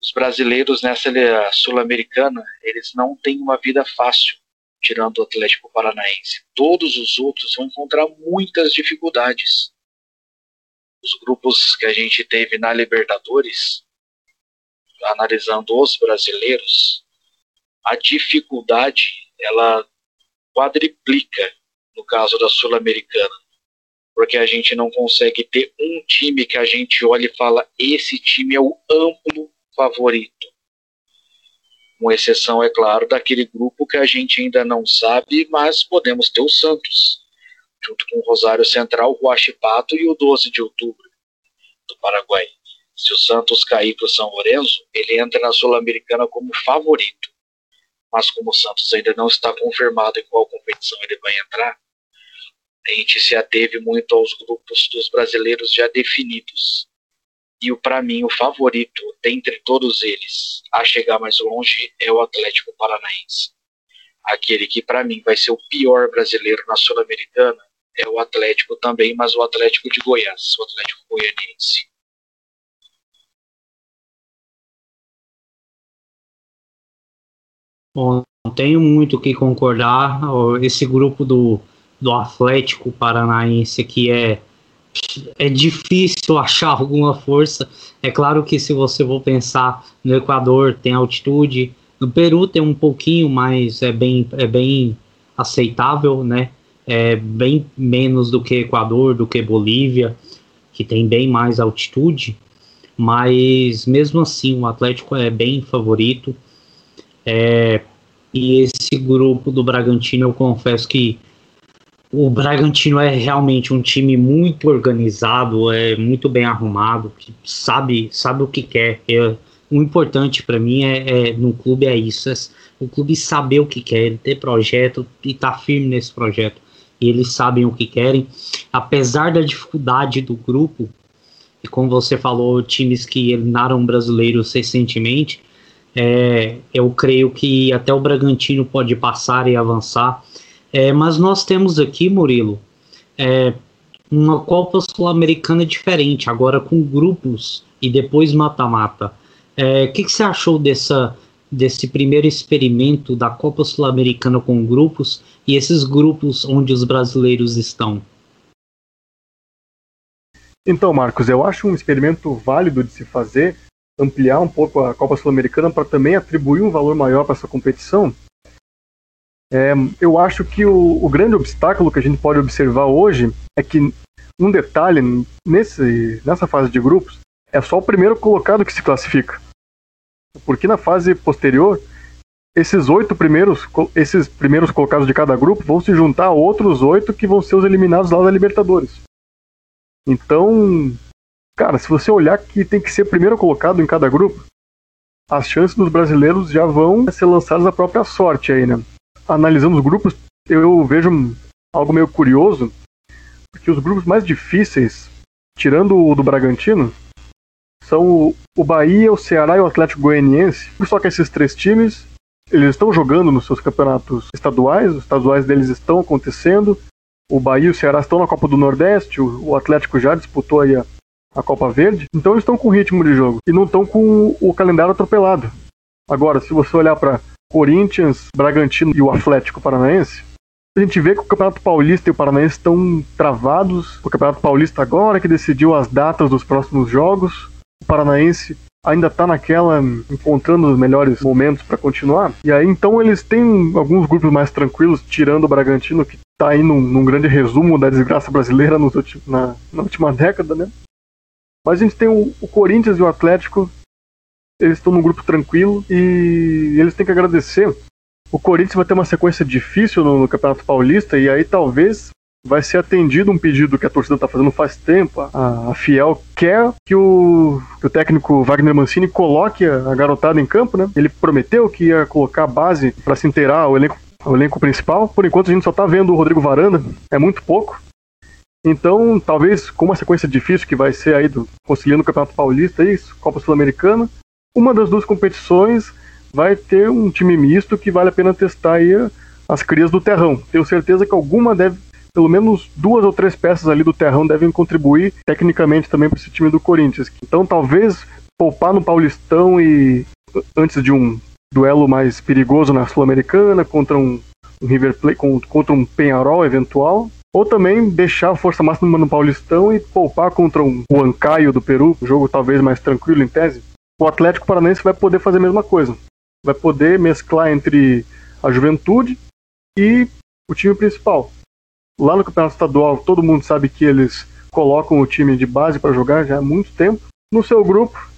[SPEAKER 2] Os brasileiros nessa sul-americana, eles não têm uma vida fácil, tirando o Atlético Paranaense. Todos os outros vão encontrar muitas dificuldades. Os grupos que a gente teve na Libertadores, analisando os brasileiros, a dificuldade ela quadriplica no caso da Sul-Americana porque a gente não consegue ter um time que a gente olha e fala: esse time é o amplo favorito. Com exceção, é claro, daquele grupo que a gente ainda não sabe, mas podemos ter o Santos, junto com o Rosário Central, o Huachipato e o 12 de outubro do Paraguai. Se o Santos cair para o São Lourenço, ele entra na Sul-Americana como favorito. Mas como o Santos ainda não está confirmado em qual competição ele vai entrar, a gente se ateve muito aos grupos dos brasileiros já definidos. E para mim o favorito dentre todos eles a chegar mais longe é o Atlético Paranaense. Aquele que para mim vai ser o pior brasileiro na Sul-Americana é o Atlético também, mas o Atlético de Goiás, o Atlético Goianiense.
[SPEAKER 1] Bom, não tenho muito o que concordar. Esse grupo do do Atlético Paranaense que é é difícil achar alguma força. É claro que se você for pensar no Equador tem altitude, no Peru tem um pouquinho, mas é bem é bem aceitável, né? É bem menos do que Equador, do que Bolívia, que tem bem mais altitude. Mas mesmo assim, o Atlético é bem favorito. É, e esse grupo do Bragantino, eu confesso que o Bragantino é realmente um time muito organizado, é muito bem arrumado, que sabe, sabe o que quer. É, o importante para mim é, é, no clube é isso, é o clube saber o que quer, ele ter projeto e estar tá firme nesse projeto. E eles sabem o que querem, apesar da dificuldade do grupo. E como você falou, times que eliminaram brasileiros recentemente, é, eu creio que até o Bragantino pode passar e avançar. É, mas nós temos aqui, Murilo, é, uma Copa Sul-Americana diferente, agora com grupos e depois mata-mata. O é, que, que, você achou dessa, desse primeiro experimento da Copa Sul-Americana com grupos e esses grupos onde os brasileiros estão?
[SPEAKER 3] Então, Marcos, eu acho um experimento válido de se fazer, ampliar um pouco a Copa Sul-Americana para também atribuir um valor maior para essa competição, É, eu acho que o, o, grande obstáculo que a gente pode observar hoje é que um detalhe nesse, nessa fase de grupos é só o primeiro colocado que se classifica. Porque na fase posterior, esses oito primeiros, esses primeiros colocados de cada grupo vão se juntar a outros oito que vão ser os eliminados lá da Libertadores. Então, cara, se você olhar que tem que ser primeiro colocado em cada grupo, as chances dos brasileiros já vão ser lançadas à própria sorte aí, né? Analisando os grupos, eu vejo algo meio curioso, porque os grupos mais difíceis, tirando o do Bragantino, são o Bahia, o Ceará e o Atlético Goianiense. Só que esses três times, eles estão jogando nos seus campeonatos estaduais, os estaduais deles estão acontecendo. O Bahia e o Ceará estão na Copa do Nordeste, o Atlético já disputou aí a, a Copa Verde, então eles estão com ritmo de jogo e não estão com o calendário atropelado. Agora, se você olhar para Corinthians, Bragantino e o Atlético Paranaense, a gente vê que o Campeonato Paulista e o Paranaense estão travados. O Campeonato Paulista agora que decidiu as datas dos próximos jogos. O Paranaense ainda está naquela encontrando os melhores momentos para continuar. E aí então eles têm alguns grupos mais tranquilos, tirando o Bragantino que está aí num, num, grande resumo da desgraça brasileira na, na última década, né? Mas a gente tem o, o Corinthians e o Atlético, eles estão num grupo tranquilo e eles têm que agradecer. O Corinthians vai ter uma sequência difícil no, no Campeonato Paulista e aí talvez vai ser atendido um pedido que a torcida está fazendo faz tempo. A, a Fiel quer que o, que o, técnico Wagner Mancini coloque a, a, garotada em campo, né? Ele prometeu que ia colocar a base para se inteirar o elenco, o elenco principal. Por enquanto a gente só está vendo o Rodrigo Varanda, é muito pouco. Então, talvez com uma sequência difícil que vai ser aí do conciliando o Campeonato Paulista e Copa Sul-Americana, uma das duas competições vai ter um time misto que vale a pena testar aí as crias do terrão. Tenho certeza que alguma deve, pelo menos duas ou três peças ali do terrão devem contribuir tecnicamente também para esse time do Corinthians. Então, talvez poupar no Paulistão e antes de um duelo mais perigoso na Sul-Americana contra um, um River Plate, contra um Penharol eventual, ou também deixar a força máxima no Paulistão e poupar contra um Huancaio do Peru, um jogo talvez mais tranquilo em tese. O Atlético Paranaense vai poder fazer a mesma coisa. Vai poder mesclar entre a juventude e o time principal. Lá no Campeonato Estadual, todo mundo sabe que eles colocam o time de base para jogar já há muito tempo. No seu grupo,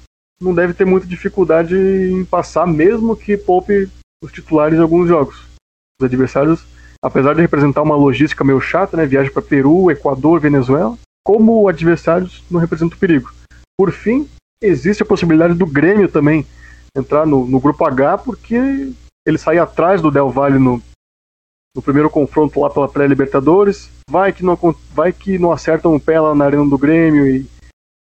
[SPEAKER 3] não deve ter muita dificuldade em passar, mesmo que poupe os titulares em alguns jogos. Os adversários apesar de representar uma logística meio chata, né, viagem para Peru, Equador, Venezuela, como adversários não representam perigo. Por fim, existe a possibilidade do Grêmio também entrar no, no grupo H, porque ele sair atrás do Del Valle no, no primeiro confronto lá pela pré-Libertadores, vai que não vai que não acertam o pé lá na arena do Grêmio e,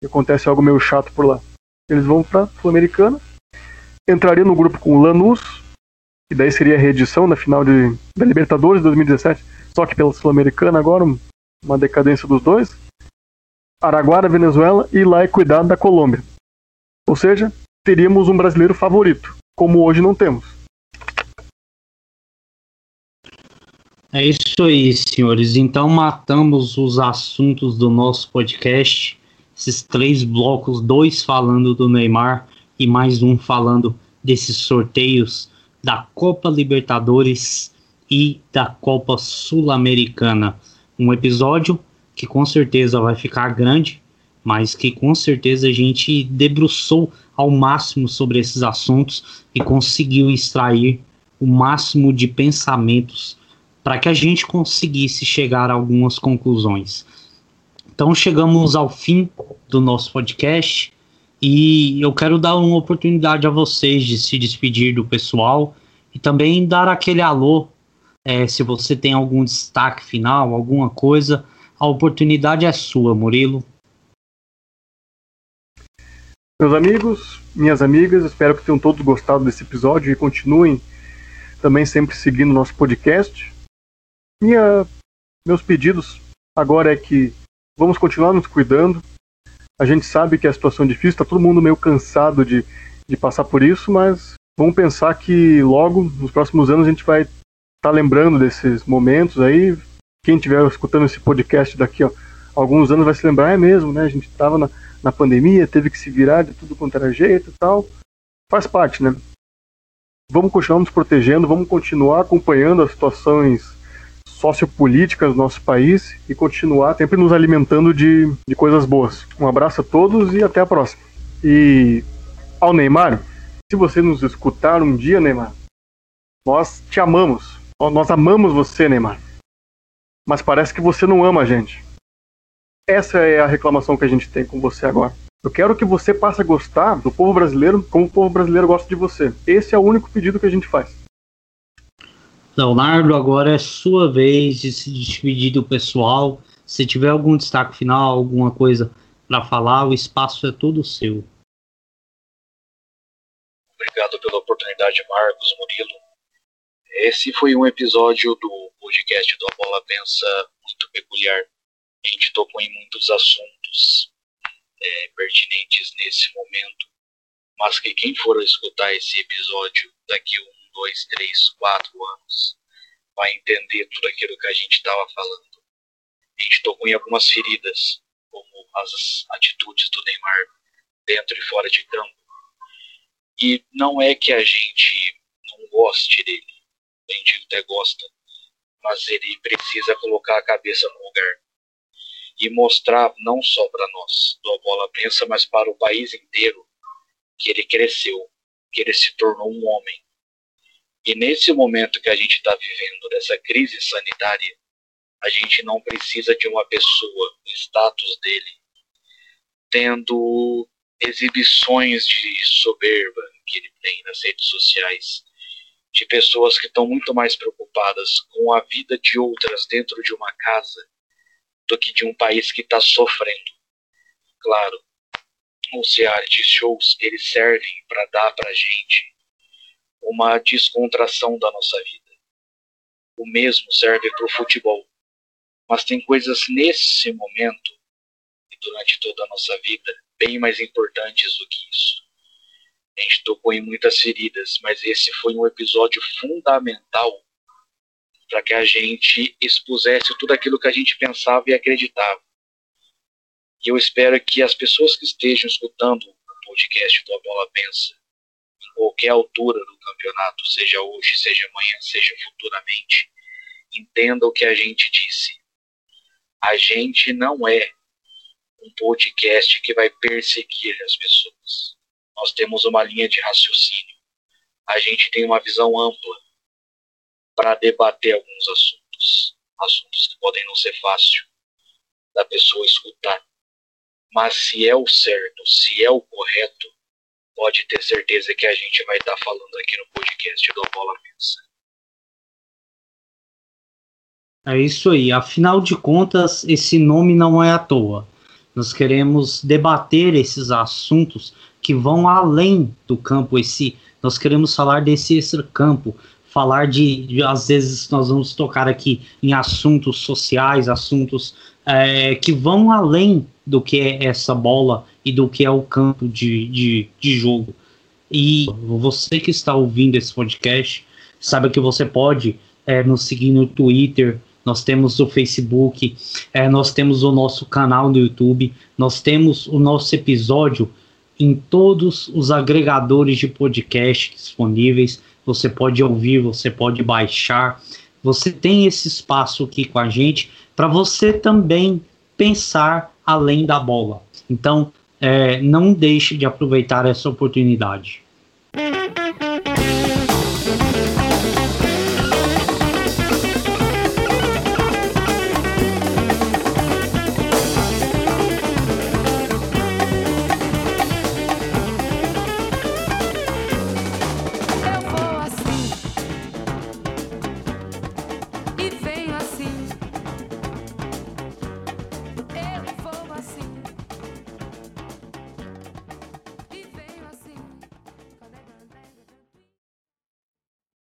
[SPEAKER 3] e acontece algo meio chato por lá. Eles vão para Sul-Americana, entraria no grupo com o Lanús, que daí seria a reedição na final de, da Libertadores 2017, só que pela Sul-Americana agora, uma decadência dos dois. Araguara, Venezuela e lá é cuidado da Colômbia. Ou seja, teríamos um brasileiro favorito, como hoje não temos.
[SPEAKER 1] É isso aí, senhores. Então matamos os assuntos do nosso podcast. Esses três blocos, dois falando do Neymar e mais um falando desses sorteios da Copa Libertadores e da Copa Sul-Americana. Um episódio que com certeza vai ficar grande, mas que com certeza a gente debruçou ao máximo sobre esses assuntos e conseguiu extrair o máximo de pensamentos para que a gente conseguisse chegar a algumas conclusões. Então chegamos ao fim do nosso podcast. E eu quero dar uma oportunidade a vocês de se despedir do pessoal e também dar aquele alô. É, se você tem algum destaque final, alguma coisa, a oportunidade é sua, Murilo.
[SPEAKER 3] Meus amigos, minhas amigas, espero que tenham todos gostado desse episódio e continuem também sempre seguindo nosso podcast. Minha, meus pedidos agora é que vamos continuar nos cuidando, a gente sabe que a situação é difícil, está todo mundo meio cansado de, de passar por isso, mas vamos pensar que logo, nos próximos anos, a gente vai estar tá lembrando desses momentos aí. Quem estiver escutando esse podcast daqui a alguns anos vai se lembrar, é mesmo, né? A gente estava na, na pandemia, teve que se virar de tudo quanto era jeito e tal. Faz parte, né? vamos continuar nos protegendo, vamos continuar acompanhando as situações sociopolíticas do nosso país e continuar sempre nos alimentando de, de coisas boas. Um abraço a todos e até a próxima. E ao Neymar, se você nos escutar um dia, Neymar, nós te amamos. Nós amamos você, Neymar. Mas parece que você não ama a gente. Essa é a reclamação que a gente tem com você agora. Eu quero que você passe a gostar do povo brasileiro como o povo brasileiro gosta de você. Esse é o único pedido que a gente faz.
[SPEAKER 1] Leonardo, agora é sua vez de se despedir do pessoal. Se tiver algum destaque final, alguma coisa para falar, o espaço é todo seu.
[SPEAKER 2] Obrigado pela oportunidade, Marcos, Murilo. Esse foi um episódio do podcast do A Bola Pensa muito peculiar. A gente tocou em muitos assuntos é, pertinentes nesse momento, mas que quem for escutar esse episódio daqui um, dois, três, quatro anos vai entender tudo aquilo que a gente estava falando. A gente tocou em algumas feridas, como as atitudes do Neymar dentro e fora de campo. E não é que a gente não goste dele, a gente até gosta, mas ele precisa colocar a cabeça no lugar e mostrar não só para nós do Bola Pensa, mas para o país inteiro que ele cresceu, que ele se tornou um homem. E nesse momento que a gente está vivendo, dessa crise sanitária, a gente não precisa de uma pessoa no status dele tendo exibições de soberba que ele tem nas redes sociais, de pessoas que estão muito mais preocupadas com a vida de outras dentro de uma casa do que de um país que está sofrendo. Claro, os reality shows eles servem para dar para gente uma descontração da nossa vida. O mesmo serve para o futebol. Mas tem coisas nesse momento e durante toda a nossa vida bem mais importantes do que isso. A gente tocou em muitas feridas, mas esse foi um episódio fundamental para que a gente expusesse tudo aquilo que a gente pensava e acreditava. E eu espero que as pessoas que estejam escutando o podcast do A Bola Pensa, em qualquer altura do campeonato, seja hoje, seja amanhã, seja futuramente, entendam o que a gente disse. A gente não é um podcast que vai perseguir as pessoas. Nós temos uma linha de raciocínio. A gente tem uma visão ampla para debater alguns assuntos. Assuntos que podem não ser fácil da pessoa escutar. Mas se é o certo, se é o correto, pode ter certeza que a gente vai estar falando aqui no podcast do Bola Pensa.
[SPEAKER 1] É isso aí. Afinal de contas, esse nome não é à toa. Nós queremos debater esses assuntos que vão além do campo. Esse, nós queremos falar desse campo, falar de, de, às vezes nós vamos tocar aqui em assuntos sociais, assuntos é, que vão além do que é essa bola e do que é o campo de, de, de jogo. E você que está ouvindo esse podcast, sabe que você pode é, nos seguir no Twitter, nós temos o Facebook, é, nós temos o nosso canal no YouTube, nós temos o nosso episódio em todos os agregadores de podcast disponíveis você pode ouvir, você pode baixar. Você tem esse espaço aqui com a gente para você também pensar além da bola. Então, é, não deixe de aproveitar essa oportunidade.